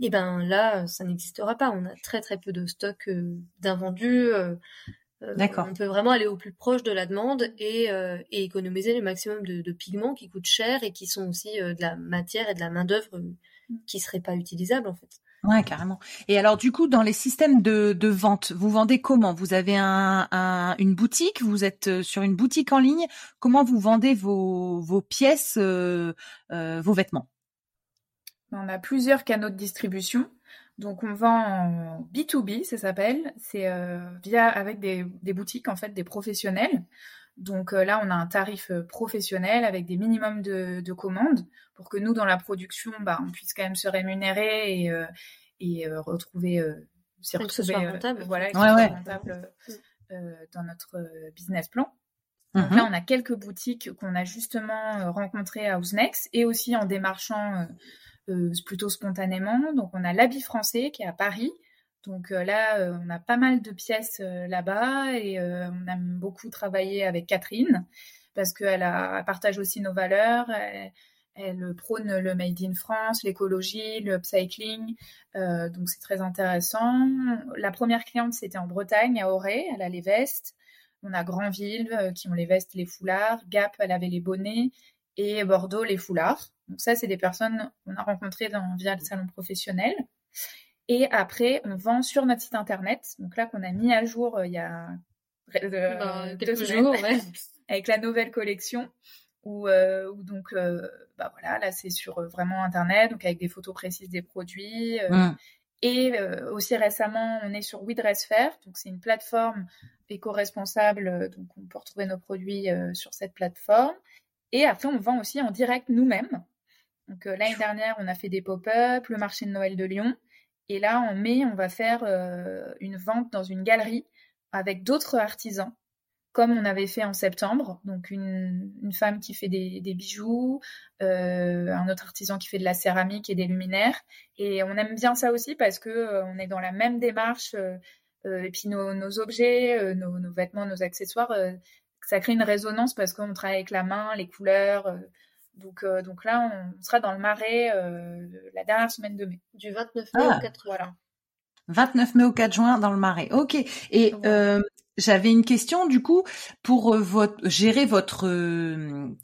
Et ben là, ça n'existera pas. On a très très peu de stock d'invendus. Euh, D'accord. On peut vraiment aller au plus proche de la demande et, euh, économiser le maximum de, pigments qui coûtent cher et qui sont aussi euh, de la matière et de la main d'œuvre qui seraient pas utilisables en fait. Ouais, carrément. Et alors, du coup, dans les systèmes de, vente, vous vendez comment? Vous avez une boutique? Vous êtes sur une boutique en ligne? Comment vous vendez vos, pièces, vos vêtements? On a plusieurs canaux de distribution. Donc on vend en B2B, ça s'appelle. C'est euh, via avec des, boutiques en fait, des professionnels. Donc euh, là, on a un tarif euh, professionnel avec des minimums de, commandes pour que nous, dans la production, bah, on puisse quand même se rémunérer et, et retrouver, s'y retrouver, rentable. voilà, rentable dans notre business plan. Donc là, mm-hmm. on a quelques boutiques qu'on a justement rencontrées à Ousnex et aussi en démarchant euh, plutôt spontanément. Donc on a l'habit français qui est à Paris. Donc euh, là, euh, on a pas mal de pièces là-bas et on aime beaucoup travailler avec Catherine parce qu'elle partage aussi nos valeurs. Elle, prône le made in France, l'écologie, le upcycling. donc c'est très intéressant. La première cliente, c'était en Bretagne, à Auray. Elle a les vestes. On a Grandville qui ont les vestes, les foulards. Gap, elle avait les bonnets. Et Bordeaux, les foulards. Donc ça, c'est des personnes qu'on a rencontrées via le salon professionnel. Et après, on vend sur notre site internet. Donc là, qu'on a mis à jour euh, il y a euh, bah, quelques jours, avec la nouvelle collection. Où, euh, donc, bah voilà, là, c'est sur vraiment internet, donc avec des photos précises des produits. Mmh. Et aussi récemment, on est sur WeDressFair, donc c'est une plateforme éco-responsable, donc on peut retrouver nos produits sur cette plateforme. Et après, on vend aussi en direct nous-mêmes. Donc euh, l'année dernière, on a fait des pop-up, le marché de Noël de Lyon. Et là, en mai, on va faire euh, une vente dans une galerie avec d'autres artisans, comme on avait fait en septembre. Donc une, femme qui fait des, bijoux, euh, un autre artisan qui fait de la céramique et des luminaires. Et on aime bien ça aussi parce que on est dans la même démarche. et puis nos, objets, nos, nos, vêtements, nos accessoires, ça crée une résonance parce qu'on travaille avec la main, les couleurs. Donc, euh, donc là, on sera dans le marais euh, la dernière semaine de mai. Du 29 mai ah. au 4 voilà. 29 mai au 4 juin dans le marais. Ok. Et euh, j'avais une question du coup pour votre, gérer votre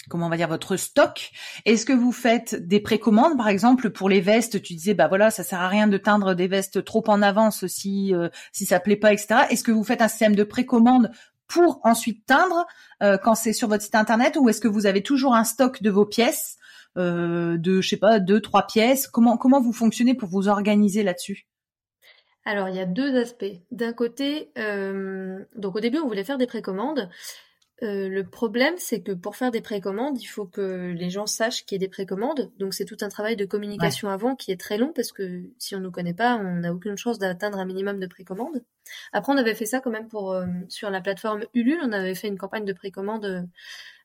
comment on va dire votre stock. Est-ce que vous faites des précommandes par exemple pour les vestes? Tu disais bah voilà ça sert à rien de teindre des vestes trop en avance si si ça plaît pas etc. Est-ce que vous faites un système de précommande pour ensuite teindre euh, quand c'est sur votre site internet ou est-ce que vous avez toujours un stock de vos pièces euh, de je sais pas deux trois pièces? Comment comment vous fonctionnez pour vous organiser là-dessus? Alors il y a deux aspects. D'un côté euh, donc au début on voulait faire des précommandes Euh, le problème, c'est que pour faire des précommandes, il faut que les gens sachent qu'il y a des précommandes. Donc c'est tout un travail de communication avant qui est très long parce que si on ne nous connaît pas, on n'a aucune chance d'atteindre un minimum de précommandes. Après, on avait fait ça quand même pour euh, sur la plateforme Ulule, on avait fait une campagne de précommande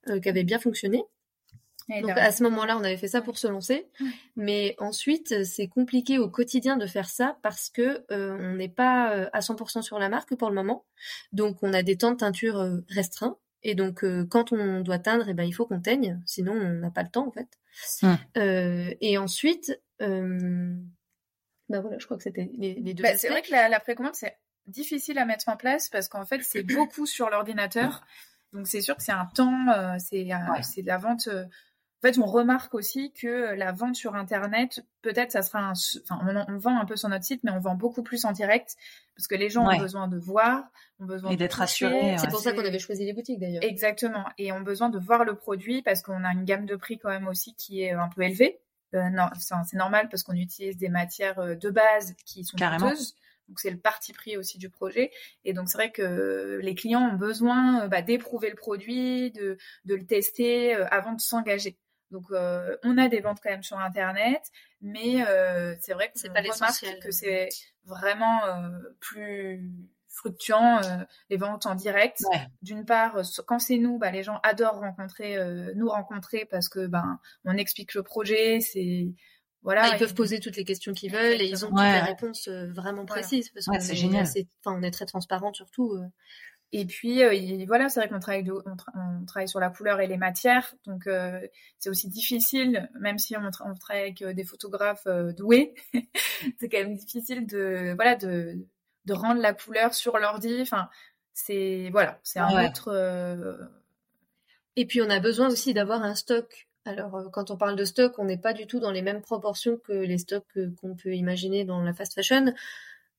euh, qui avait bien fonctionné. Donc à ce moment-là, on avait fait ça pour se lancer, mais ensuite c'est compliqué au quotidien de faire ça parce que on n'est pas à 100% sur la marque pour le moment. Donc on a des temps de teinture restreints et donc, euh, quand on doit teindre, eh ben, il faut qu'on teigne, sinon on n'a pas le temps en fait. Euh, et ensuite, euh, bah voilà, je crois que c'était les, deux. Bah, c'est vrai que la, précommande c'est difficile à mettre en place parce qu'en fait c'est beaucoup sur l'ordinateur, donc c'est sûr que c'est un temps, c'est c'est de la vente en fait, on remarque aussi que la vente sur Internet, peut-être ça sera un... Enfin, on, vend un peu sur notre site, mais on vend beaucoup plus en direct parce que les gens ont besoin de voir, ont besoin et d'être assurés. C'est pour ça qu'on avait choisi les boutiques d'ailleurs. Exactement, et ont besoin de voir le produit parce qu'on a une gamme de prix quand même aussi qui est un peu élevée. Euh, non, c'est normal parce qu'on utilise des matières euh, de base qui sont coûteuses. Donc c'est le parti pris aussi du projet. Et donc c'est vrai que les clients ont besoin bah, d'éprouver le produit, de, de le tester euh, avant de s'engager. Donc, euh, on a des ventes quand même sur Internet, mais euh, c'est vrai que c'est pas remarque que c'est vraiment euh, plus fluctuant les ventes en direct. D'une part, quand c'est nous, bah, les gens adorent rencontrer, nous rencontrer parce que ben on explique le projet, c'est voilà, bah, ils peuvent poser toutes les questions qu'ils veulent et ils ont toutes les réponses vraiment précises parce que c'est génial. Enfin, on est très transparent surtout. Et puis euh, voilà, c'est vrai qu'on travaille, on, travaille sur la couleur et les matières, donc euh, c'est aussi difficile, même si on, travaille avec euh, des photographes doués, c'est quand même difficile de voilà de, de rendre la couleur sur l'ordi. Enfin, c'est voilà, c'est un autre. Et puis on a besoin aussi d'avoir un stock. Alors quand on parle de stock, on n'est pas du tout dans les mêmes proportions que les stocks qu'on peut imaginer dans la fast fashion.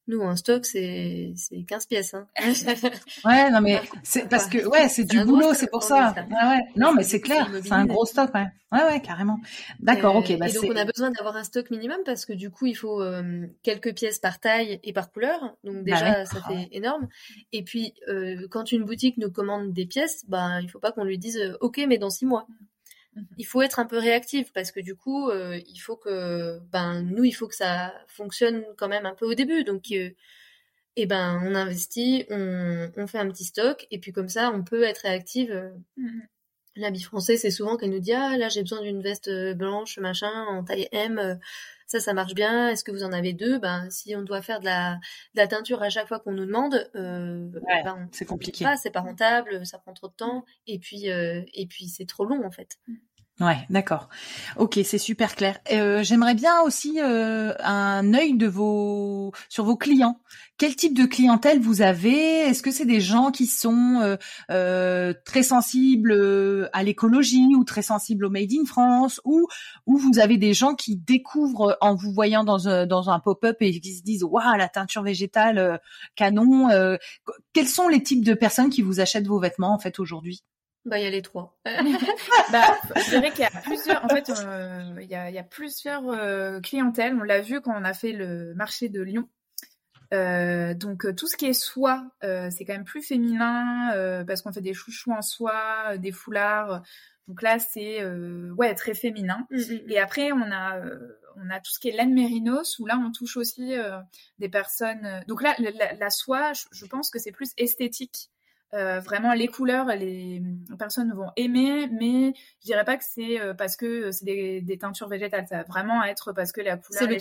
Nous, un stock, c'est 15 pièces. Hein. ouais, non, mais c'est parce que ouais, c'est du boulot, c'est pour ça. Ouais, ouais. Non, mais c'est clair, c'est un gros stock, ouais. Ouais, ouais, carrément. D'accord, ok. Bah, et donc, on a besoin d'avoir un stock minimum parce que du coup, il faut euh, quelques pièces par taille et par couleur. Donc bah déjà, ça fait énorme. Et puis, euh, quand une boutique nous commande des pièces, bah, il faut pas qu'on lui dise, euh, ok, mais dans six mois. Il faut être un peu réactif parce que du coup, euh, il faut que, ben, nous, il faut que ça fonctionne quand même un peu au début. Donc, euh, eh ben, on investit, on, on, fait un petit stock et puis comme ça, on peut être réactive. Mhm. L'habit français, c'est souvent qu'elle nous dit ah là j'ai besoin d'une veste blanche machin en taille M, ça ça marche bien. Est-ce que vous en avez deux? Ben si on doit faire de la, de la teinture à chaque fois qu'on nous demande, euh, ben, c'est compliqué. c'est pas rentable, ça prend trop de temps et puis euh, et puis c'est trop long en fait. Ouais, d'accord. Ok, c'est super clair. Euh, J'aimerais bien aussi euh, un œil de vos sur vos clients. Quel type de clientèle vous avez? Est-ce que c'est des gens qui sont euh, très sensibles à l'écologie ou très sensibles au Made in France ou ou vous avez des gens qui découvrent en vous voyant dans un dans un pop-up et qui se disent waouh la teinture végétale canon. quels sont les types de personnes qui vous achètent vos vêtements en fait aujourd'hui? Bah, il y a les trois. bah, je dirais qu'il y a plusieurs, en fait, euh, il, y a, il y a plusieurs euh, clientèles. On l'a vu quand on a fait le marché de Lyon. Euh, donc tout ce qui est soie, c'est quand même plus féminin parce qu'on fait des chouchous en soie, des foulards. Donc là, c'est ouais très féminin. Mm, mm, mm. Et après, on a on a tout ce qui est laine mérinos où là, on touche aussi des personnes. Donc là, la, soie, je pense que c'est plus esthétique euh, vraiment, les couleurs, les personnes vont aimer, mais je dirais pas que c'est euh, parce que c'est des, teintures végétales. Ça va vraiment être parce que la couleur est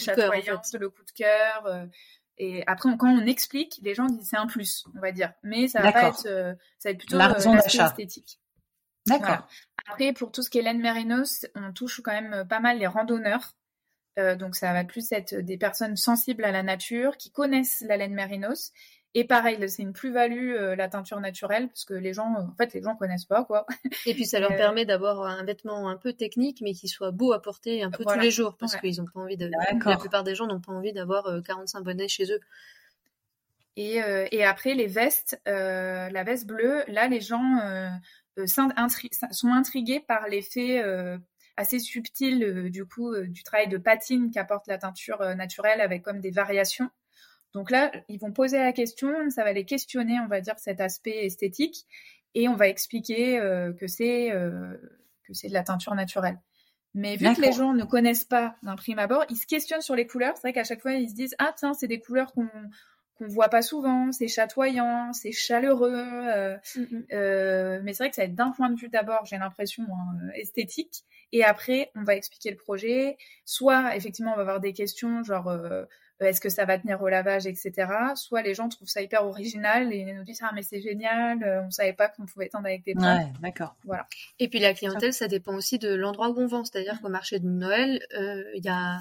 c'est le coup de cœur. Euh, et après, quand on explique, les gens disent c'est un plus, on va dire. Mais ça va pas être, ça va être plutôt esthétique. D'accord. Après, pour tout ce qui est laine mérinos, on touche quand même pas mal les randonneurs. donc ça va plus être des personnes sensibles à la nature, qui connaissent la laine mérinos et pareil, c'est une plus-value euh, la teinture naturelle parce que les gens, en fait, les gens connaissent pas quoi. Et puis ça leur euh, permet d'avoir un vêtement un peu technique, mais qui soit beau à porter un peu tous les jours parce qu'ils ont pas envie de. La plupart des gens n'ont pas envie d'avoir 45 euh, bonnets chez eux. Et, et après les vestes, la veste bleue, là les gens sont intrigués par l'effet assez subtil du coup du travail de patine qu'apporte la teinture naturelle avec comme des variations. Donc là, ils vont poser la question, ça va les questionner, on va dire, cet aspect esthétique. et on va expliquer que c'est que c'est de la teinture naturelle. Mais vu que les gens ne connaissent pas d'un prime abord, ils se questionnent sur les couleurs. C'est vrai qu'à chaque fois, ils se disent Ah, tiens, c'est des couleurs qu'on qu'on voit pas souvent, c'est chatoyant, c'est chaleureux. Euh, mm, mm. euh, mais c'est vrai que ça va être d'un point de vue d'abord, j'ai l'impression, hein, euh, esthétique. Et après, on va expliquer le projet. Soit, effectivement, on va avoir des questions genre est-ce que ça va tenir au lavage, etc. Soit les gens trouvent ça hyper original et nous disent ah mais c'est génial, on savait pas qu'on pouvait tendre avec des plantes. Ouais, d'accord. Voilà. Et puis la clientèle, ça dépend aussi de l'endroit où on vend. C'est-à-dire qu'au marché de Noël, il y a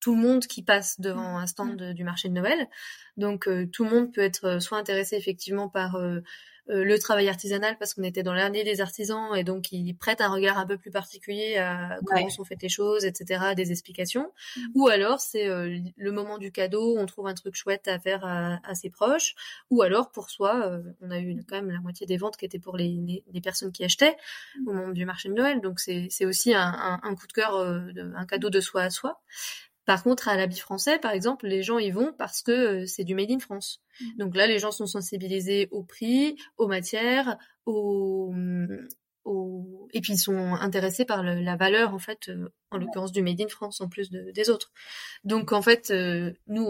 tout le monde qui passe devant un stand du marché de Noël. Donc euh, tout le monde peut être euh, soit intéressé effectivement par euh, le travail artisanal parce qu'on était dans l'année des artisans et donc ils prêtent un regard un peu plus particulier à comment sont faites les choses, etc., des explications. Mmh. Ou alors c'est le moment du cadeau, on trouve un truc chouette à faire à, ses proches. Ou alors pour soi, on a eu quand même la moitié des ventes qui étaient pour les, les, personnes qui achetaient au moment du marché de Noël. Donc c'est aussi un, un, un, coup de cœur, un cadeau de soi à soi. Par contre, à l'habit français, par exemple, les gens y vont parce que euh, c'est du made in France. Mmh. Donc là, les gens sont sensibilisés au prix, aux matières, au, et puis ils sont intéressés par la valeur en fait, euh, en l'occurrence du made in France en plus des autres. Donc en fait, euh, nous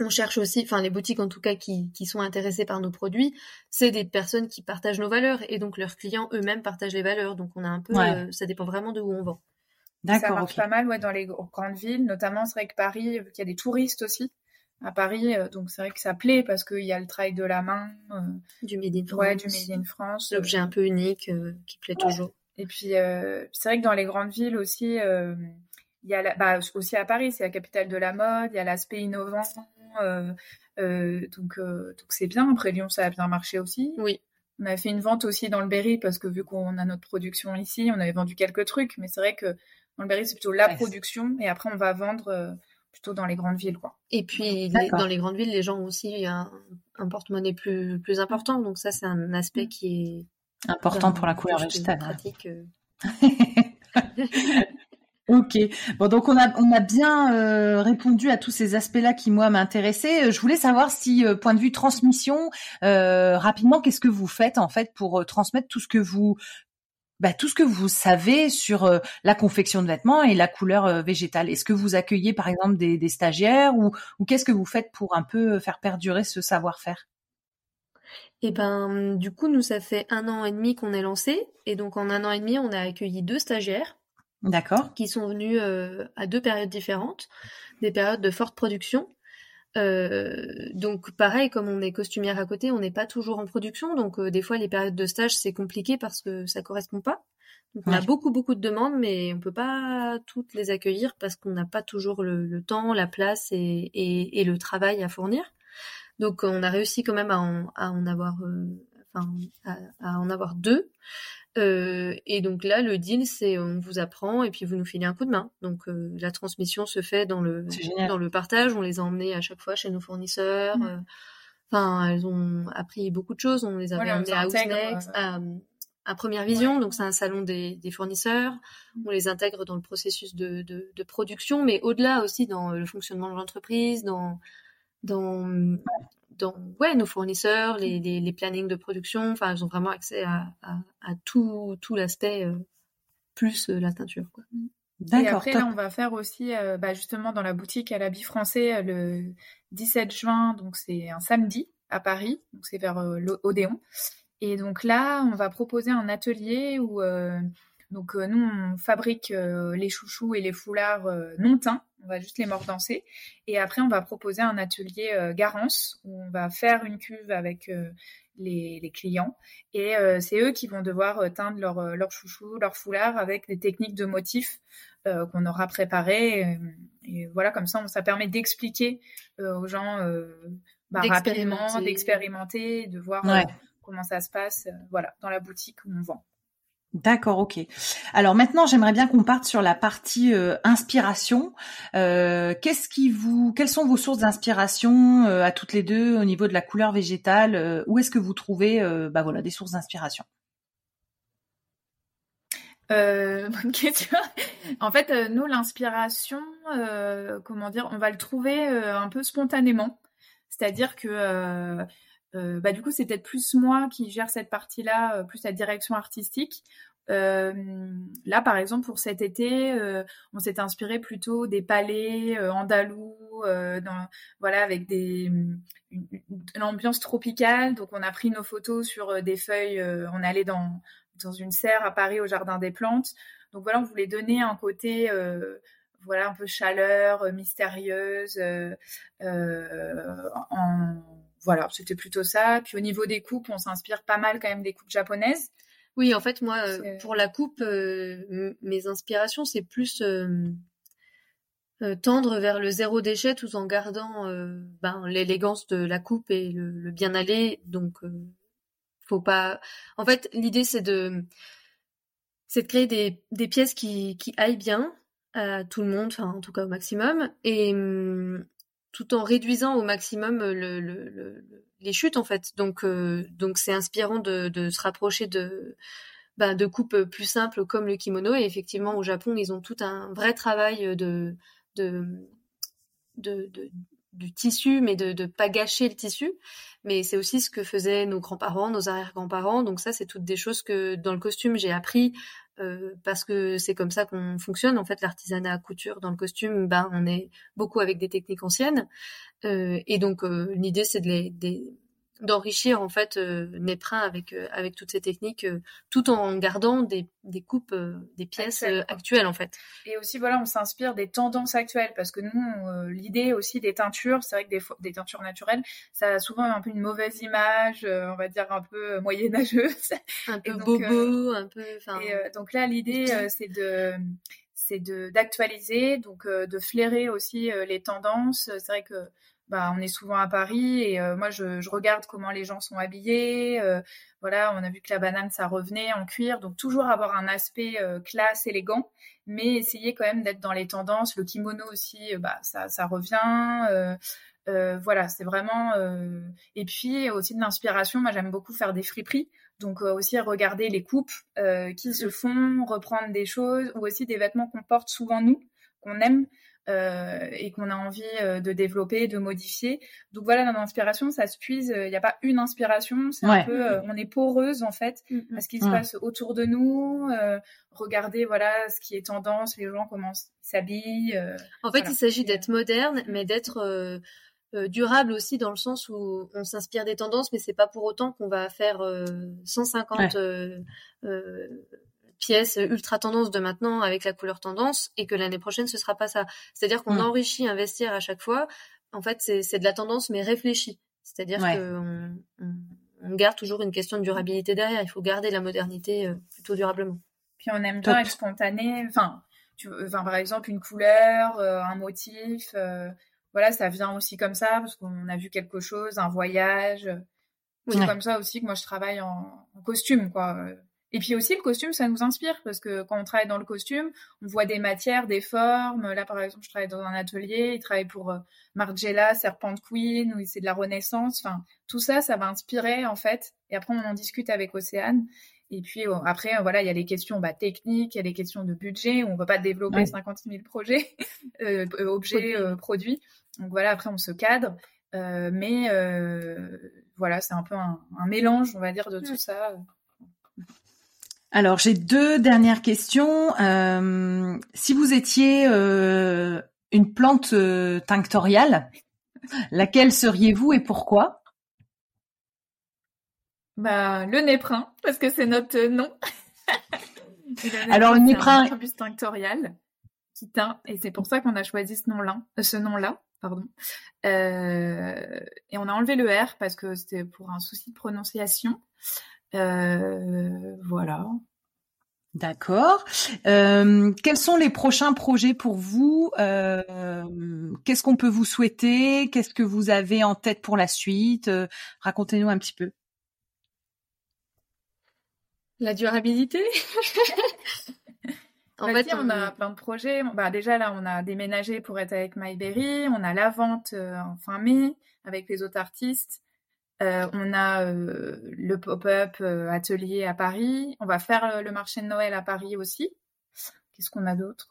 on, cherche aussi, enfin les boutiques en tout cas qui, sont intéressées par nos produits, c'est des personnes qui partagent nos valeurs et donc leurs clients eux-mêmes partagent les valeurs. Donc on a un peu, ça dépend vraiment de où on vend. Ça marche pas mal ouais, dans les grandes villes, notamment c'est vrai que Paris, vu qu'il y a des touristes aussi à Paris, euh, donc c'est vrai que ça plaît parce qu'il y a le travail de la main. Euh, du Made in France. Ouais, du Made in France. L'objet un peu unique euh, qui plaît toujours. Et puis c'est vrai que dans les grandes villes aussi, il y a la, bah, aussi à Paris, c'est la capitale de la mode, il y a l'aspect innovant. donc donc c'est bien. Après Lyon, ça a bien marché aussi. Oui. On a fait une vente aussi dans le Berry parce que vu qu'on a notre production ici, on avait vendu quelques trucs, mais c'est vrai que dans le Berry, c'est plutôt la production et après on va vendre euh, plutôt dans les grandes villes, quoi. Et puis dans les grandes villes, les gens ont aussi un, un porte-monnaie plus plus important, donc ça c'est un aspect qui est important pour la couleur végétale. Pratique. Euh. Ok. Bon, donc on a on a bien euh, répondu à tous ces aspects-là qui moi m'intéressaient. Je voulais savoir si, point de vue transmission, rapidement, qu'est-ce que vous faites en fait pour transmettre tout ce que vous bah, tout ce que vous savez sur euh, la confection de vêtements et la couleur euh, végétale. Est-ce que vous accueillez par exemple des, stagiaires ou, qu'est-ce que vous faites pour un peu euh, faire perdurer ce savoir-faire? Eh ben, du coup, nous ça fait un an et demi qu'on est lancé et donc en un an et demi, on a accueilli deux stagiaires. D'accord. Qui sont venus à deux périodes différentes, des périodes de forte production euh, donc pareil, comme on est costumière à côté, on n'est pas toujours en production, donc euh, des fois les périodes de stage c'est compliqué parce que ça correspond pas. Donc, on a beaucoup beaucoup de demandes, mais on peut pas toutes les accueillir parce qu'on n'a pas toujours le, temps, la place et, le travail à fournir. Donc on a réussi quand même à en, avoir, euh, enfin à, en avoir deux. Euh, et donc là, le deal, c'est on vous apprend et puis vous nous filez un coup de main. Donc euh, la transmission se fait dans le dans le partage. On les a emmenés à chaque fois chez nos fournisseurs. Mmh. Euh, enfin, elles ont appris beaucoup de choses. On les avait emmenés à Housenext, à, à, Première Vision. Donc c'est un salon des, des, fournisseurs. Mmh. On les intègre dans le processus de, de, de production, mais au-delà aussi dans le fonctionnement de l'entreprise, dans dans dans ouais, nos fournisseurs, les, les, plannings de production. Enfin, ils ont vraiment accès à, à, tout, tout l'aspect euh, plus euh, la teinture. Quoi. Et après, là, on va faire aussi, euh, bah, justement, dans la boutique à l'habit français, le 17 juin, donc c'est un samedi à Paris, donc c'est vers l'Odéon. Et donc là, on va proposer un atelier où donc euh, nous, on fabrique euh, les chouchous et les foulards euh, non teints. On va juste les mordancer. Et après, on va proposer un atelier Garance où on va faire une cuve avec les, clients. Et c'est eux qui vont devoir teindre leurs leur chouchous, leurs foulards avec des techniques de motifs qu'on aura préparées. Et, voilà, comme ça, ça permet d'expliquer aux gens bah, rapidement, d'expérimenter, de voir comment ça se passe voilà, dans la boutique où on vend. D'accord, ok. Alors maintenant, j'aimerais bien qu'on parte sur la partie euh, inspiration. Euh, qu'est-ce qui vous, quelles sont vos sources d'inspiration euh, à toutes les deux au niveau de la couleur végétale Où est-ce que vous trouvez, bah des sources d'inspiration? Bonne question. en fait, nous, l'inspiration, comment dire, on va le trouver un peu spontanément. C'est-à-dire que bah, du coup, c'est peut-être plus moi qui gère cette partie-là, plus la direction artistique. là, par exemple, pour cet été, on s'est inspiré plutôt des palais andalous, dans, voilà, avec des, une, une, ambiance tropicale. Donc, on a pris nos photos sur des feuilles. on allé dans dans une serre à Paris au Jardin des Plantes. Donc voilà, on voulait donner un côté voilà un peu chaleur mystérieuse en voilà, c'était plutôt ça. Puis au niveau des coupes, on s'inspire pas mal quand même des coupes japonaises. Oui, en fait, moi, euh, pour la coupe, euh, mes inspirations, c'est plus euh, tendre vers le zéro déchet tout en gardant ben, l'élégance de la coupe et le, bien aller. Donc, faut pas. En fait, l'idée, c'est de, c'est de créer des, des pièces qui, qui aillent bien à tout le monde, enfin, en tout cas au maximum. Et, hum, tout en réduisant au maximum euh, le, le, les chutes en fait. Donc euh, donc c'est inspirant de, se rapprocher de ben, de coupes plus simples comme le kimono et effectivement au Japon ils ont tout un vrai travail de de, de, de du tissu, mais de ne pas gâcher le tissu. Mais c'est aussi ce que faisaient nos grands-parents, nos arrière-grands-parents. Donc ça, c'est toutes des choses que dans le costume, j'ai appris euh, parce que c'est comme ça qu'on fonctionne. En fait, l'artisanat à couture dans le costume, ben, on est beaucoup avec des techniques anciennes. Euh, et donc, euh, l'idée, c'est de les, d'enrichir en fait euh, avec euh, avec toutes ces techniques euh, tout en gardant des, des coupes des pièces actuelles en fait. Et aussi voilà on s'inspire des tendances actuelles parce que nous l'idée aussi des teintures c'est vrai que des des teintures naturelles ça a souvent un peu une mauvaise image on va dire un peu moyenâgeuse. Un peu bobo un peu et donc là l'idée c'est de c'est de d'actualiser donc de flairer aussi les tendances. C'est vrai que bah, on est souvent à Paris et euh, moi je, regarde comment les gens sont habillés. Euh, voilà, on a vu que la banane ça revenait en cuir, donc toujours avoir un aspect euh, classe, élégant, mais essayer quand même d'être dans les tendances. Le kimono aussi, bah ça, ça revient. voilà, c'est vraiment. Et puis aussi de l'inspiration. Moi j'aime beaucoup faire des friperies. Donc aussi regarder les coupes qui se font, reprendre des choses, ou aussi des vêtements qu'on porte souvent nous, qu'on aime. Euh, et qu'on a envie euh, de développer, de modifier. Donc voilà, notre inspiration, ça se puise. Il n'y a pas une inspiration, c'est un peu, euh, on est poreuse en fait, mm, mm. à ce qui se passe autour de nous. regarder voilà ce qui est tendance, les gens comment s'habillent. en fait, il s'agit d'être moderne, mais d'être durable aussi dans le sens où on s'inspire des tendances, mais c'est pas pour autant qu'on va faire 150 pièce ultra tendance de maintenant avec la couleur tendance et que l'année prochaine ce sera pas ça. C'est-à-dire qu'on mm. enrichit un vestiaire à chaque fois. En fait, c'est de la tendance mais réfléchie. C'est-à-dire qu'on on, garde toujours une question de durabilité derrière. Il faut garder la modernité euh, plutôt durablement. Puis on aime bien être spontané. Enfin, tu, enfin, par exemple, une couleur, euh, un motif. Euh, voilà, ça vient aussi comme ça parce qu'on a vu quelque chose, un voyage. C'est comme ça aussi que moi je travaille en, en costume, quoi. Et puis aussi, le costume, ça nous inspire parce que quand on travaille dans le costume, on voit des matières, des formes. Là, par exemple, je travaille dans un atelier, il travaille pour euh, Margiela, Serpent Queen, où c'est de la Renaissance. Enfin, tout ça, ça va inspirer en fait. Et après, on en discute avec Océane. Et puis euh, après, euh, voilà, il y a les questions bah, techniques, il y a les questions de budget. Où on ne peut pas développer 56 000 projets, euh, objets, produits. Donc voilà, après, on se cadre. mais voilà, c'est un peu un, un, mélange, on va dire, de tout ça. Alors j'ai deux dernières questions. Euh, si vous étiez euh, une plante euh, tinctoriale, laquelle seriez-vous et pourquoi? Bah le néprin parce que c'est notre nom. Alors le néprin, un arbuste tinctorial qui teint et c'est pour ça qu'on a choisi ce nom-là. Ce nom-là, pardon. et on a enlevé le R parce que c'était pour un souci de prononciation. Euh, voilà. D'accord. Euh, quels sont les prochains projets pour vous? Euh, Qu'est-ce qu'on peut vous souhaiter? Qu'est-ce que vous avez en tête pour la suite? Racontez-nous un petit peu. La durabilité? en fait, on a plein de projets. Bah, déjà là, on a déménagé pour être avec MyBerry. On a la vente en fin mai avec les autres artistes. Euh, on a euh, le pop-up euh, atelier à Paris. On va faire le marché de Noël à Paris aussi. Qu'est-ce qu'on a d'autre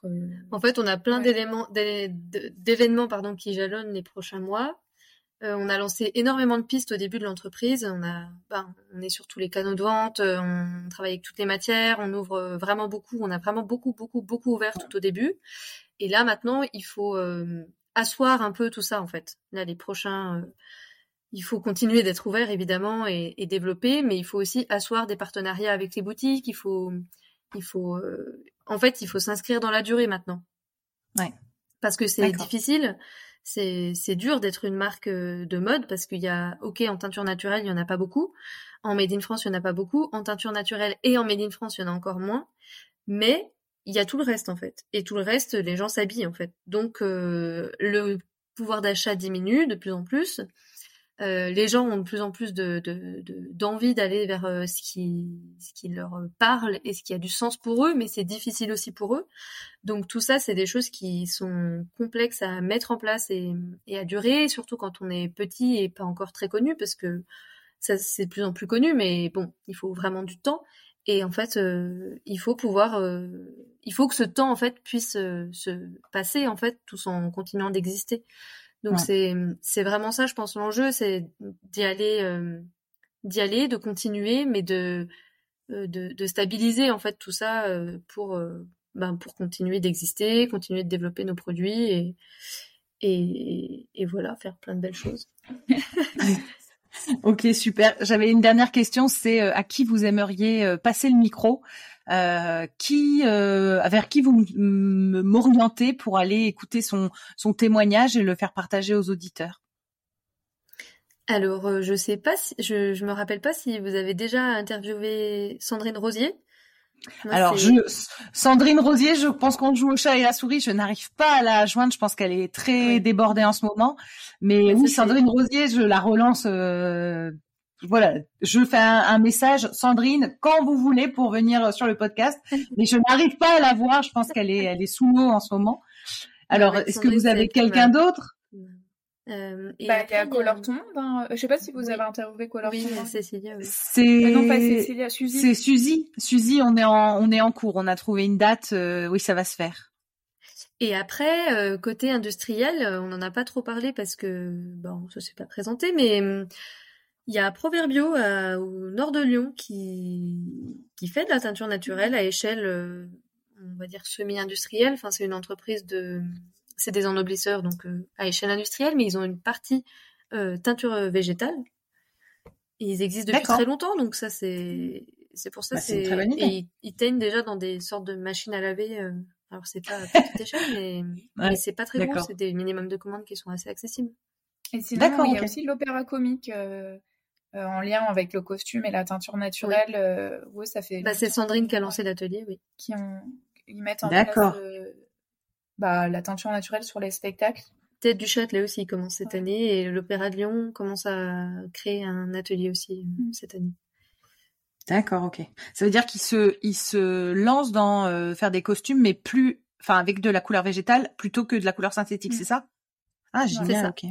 En fait, on a plein d'éléments, d'événements pardon, qui jalonnent les prochains mois. On a lancé énormément de pistes au début de l'entreprise. On a, ben, on est sur tous les canaux de vente, on travaille avec toutes les matières, on ouvre vraiment beaucoup. On a vraiment beaucoup, beaucoup, beaucoup ouvert tout au début. Et là maintenant, il faut asseoir un peu tout ça en fait. Là, les prochains, il faut continuer d'être ouvert évidemment et, et, développer, mais il faut aussi asseoir des partenariats avec les boutiques. Il faut, il faut, en fait, il faut s'inscrire dans la durée maintenant. Ouais. Parce que c'est difficile c'est c'est dur d'être une marque euh, de mode parce qu'il y a ok en teinture naturelle il y en a pas beaucoup. En made in France il y en a pas beaucoup. En teinture naturelle et en made in France il y en a encore moins. Mais il y a tout le reste en fait. Et tout le reste les gens s'habillent en fait. Donc euh, le pouvoir d'achat diminue de plus en plus euh, les gens ont de plus en plus de, d'envie d'aller vers euh, ce, qui, ce qui leur parle et ce qui a du sens pour eux, mais c'est difficile aussi pour eux. Donc tout ça, c'est des choses qui sont complexes à mettre en place et, à durer, surtout quand on est petit et pas encore très connu, parce que ça c'est de plus en plus connu, mais bon, il faut vraiment du temps. Et en fait, euh, il faut pouvoir, il faut que ce temps en fait puisse se passer en fait, tout en continuant d'exister. Donc c'est c'est vraiment ça, je pense l'enjeu, c'est d'y aller euh, d'y aller, de continuer, mais de, euh, de, de stabiliser en fait tout ça euh, pour ben, pour continuer d'exister, continuer de développer nos produits et, et, et voilà faire plein de belles choses. ok super. J'avais une dernière question, c'est à qui vous aimeriez passer le micro? Qui, euh, vers qui vous m'orientez pour aller écouter son, son témoignage et le faire partager aux auditeurs? Alors, euh, je sais pas, si, je, je me rappelle pas si vous avez déjà interviewé Sandrine Rosier. Alors, je, Sandrine Rosier, je pense qu'on joue au chat et la souris. Je n'arrive pas à la joindre. Je pense qu'elle est très débordée en ce moment. Mais oui, Sandrine Rosier, je la relance euh, voilà, je fais un, message, Sandrine, quand vous voulez pour venir sur le podcast, mais je n'arrive pas à la voir. Je pense qu'elle est, elle est sous l'eau en ce moment. Alors, est-ce que vous avez quelqu'un d'autre? Euh, bah, il y a Color Ton Monde. Hein. Je sais pas si vous avez interviewé Color oui, Monde. Cécilia. Oui. C'est ah non pas Cécilia, Suzy. C'est Suzy. Suzy, on est en on est en cours. On a trouvé une date. Euh, oui, ça va se faire. Et après, euh, côté industriel, on n'en a pas trop parlé parce que bon, ça s'est pas présenté, mais hum, il y a Proverbio euh, au nord de Lyon qui, qui fait de la teinture naturelle à échelle, euh, on va dire, semi-industrielle. Enfin, c'est une entreprise de... C'est des ennoblisseurs, donc euh, à échelle industrielle, mais ils ont une partie teinture végétale. ils existent depuis très longtemps, donc ça, c'est... C'est pour ça bah, c'est très Et ils, teignent déjà dans des sortes de machines à laver. Alors, c'est pas à petite échelle, mais, mais c'est pas très gros. C'est des minimums de commandes qui sont assez accessibles. Et sinon, il y a aussi l'opéra comique euh, en lien avec le costume et la teinture naturelle. Oui. Euh, ça fait. Bah, c'est Sandrine qui a lancé l'atelier, oui. Qui ont, ils mettent en place euh, bah, la teinture naturelle sur les spectacles. Tête du Châtelet aussi commence cette année et l'Opéra de Lyon commence à créer un atelier aussi mm. cette année. D'accord, ok. Ça veut dire qu'ils se, ils se lancent dans faire des costumes, mais plus, enfin, avec de la couleur végétale plutôt que de la couleur synthétique, mm. c'est ça? Ah, génial, ok.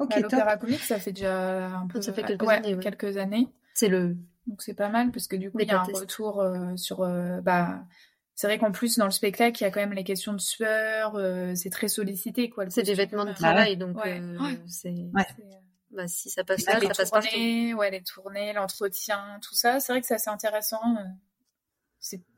Ok, bah, L'opéra comique, ça fait déjà un peu. Ça fait quelques années. Quelques années. C'est le. Donc c'est pas mal parce que du coup il y a un retour euh, sur. Euh, bah, c'est vrai qu'en plus dans le spectacle il y a quand même les questions de sueur. Euh, c'est très sollicité quoi. C'est des vêtements de travail donc c'est. Bah, si ça passe là, ça passe partout. Ouais, les tournées, l'entretien, tout ça. C'est vrai que c'est assez intéressant.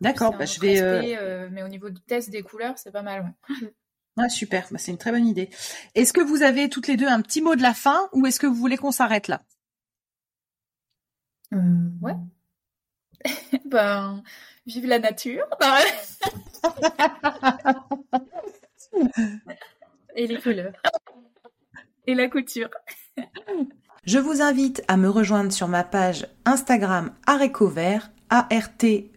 D'accord, bah, je vais. mais au niveau du test des couleurs, c'est pas mal. Ouais. Ah, super, bah, c'est une très bonne idée. Est-ce que vous avez toutes les deux un petit mot de la fin ou est-ce que vous voulez qu'on s'arrête là? Euh, Ouais. ben, vive la nature. Et les couleurs. Et la couture. Je vous invite à me rejoindre sur ma page Instagram Vert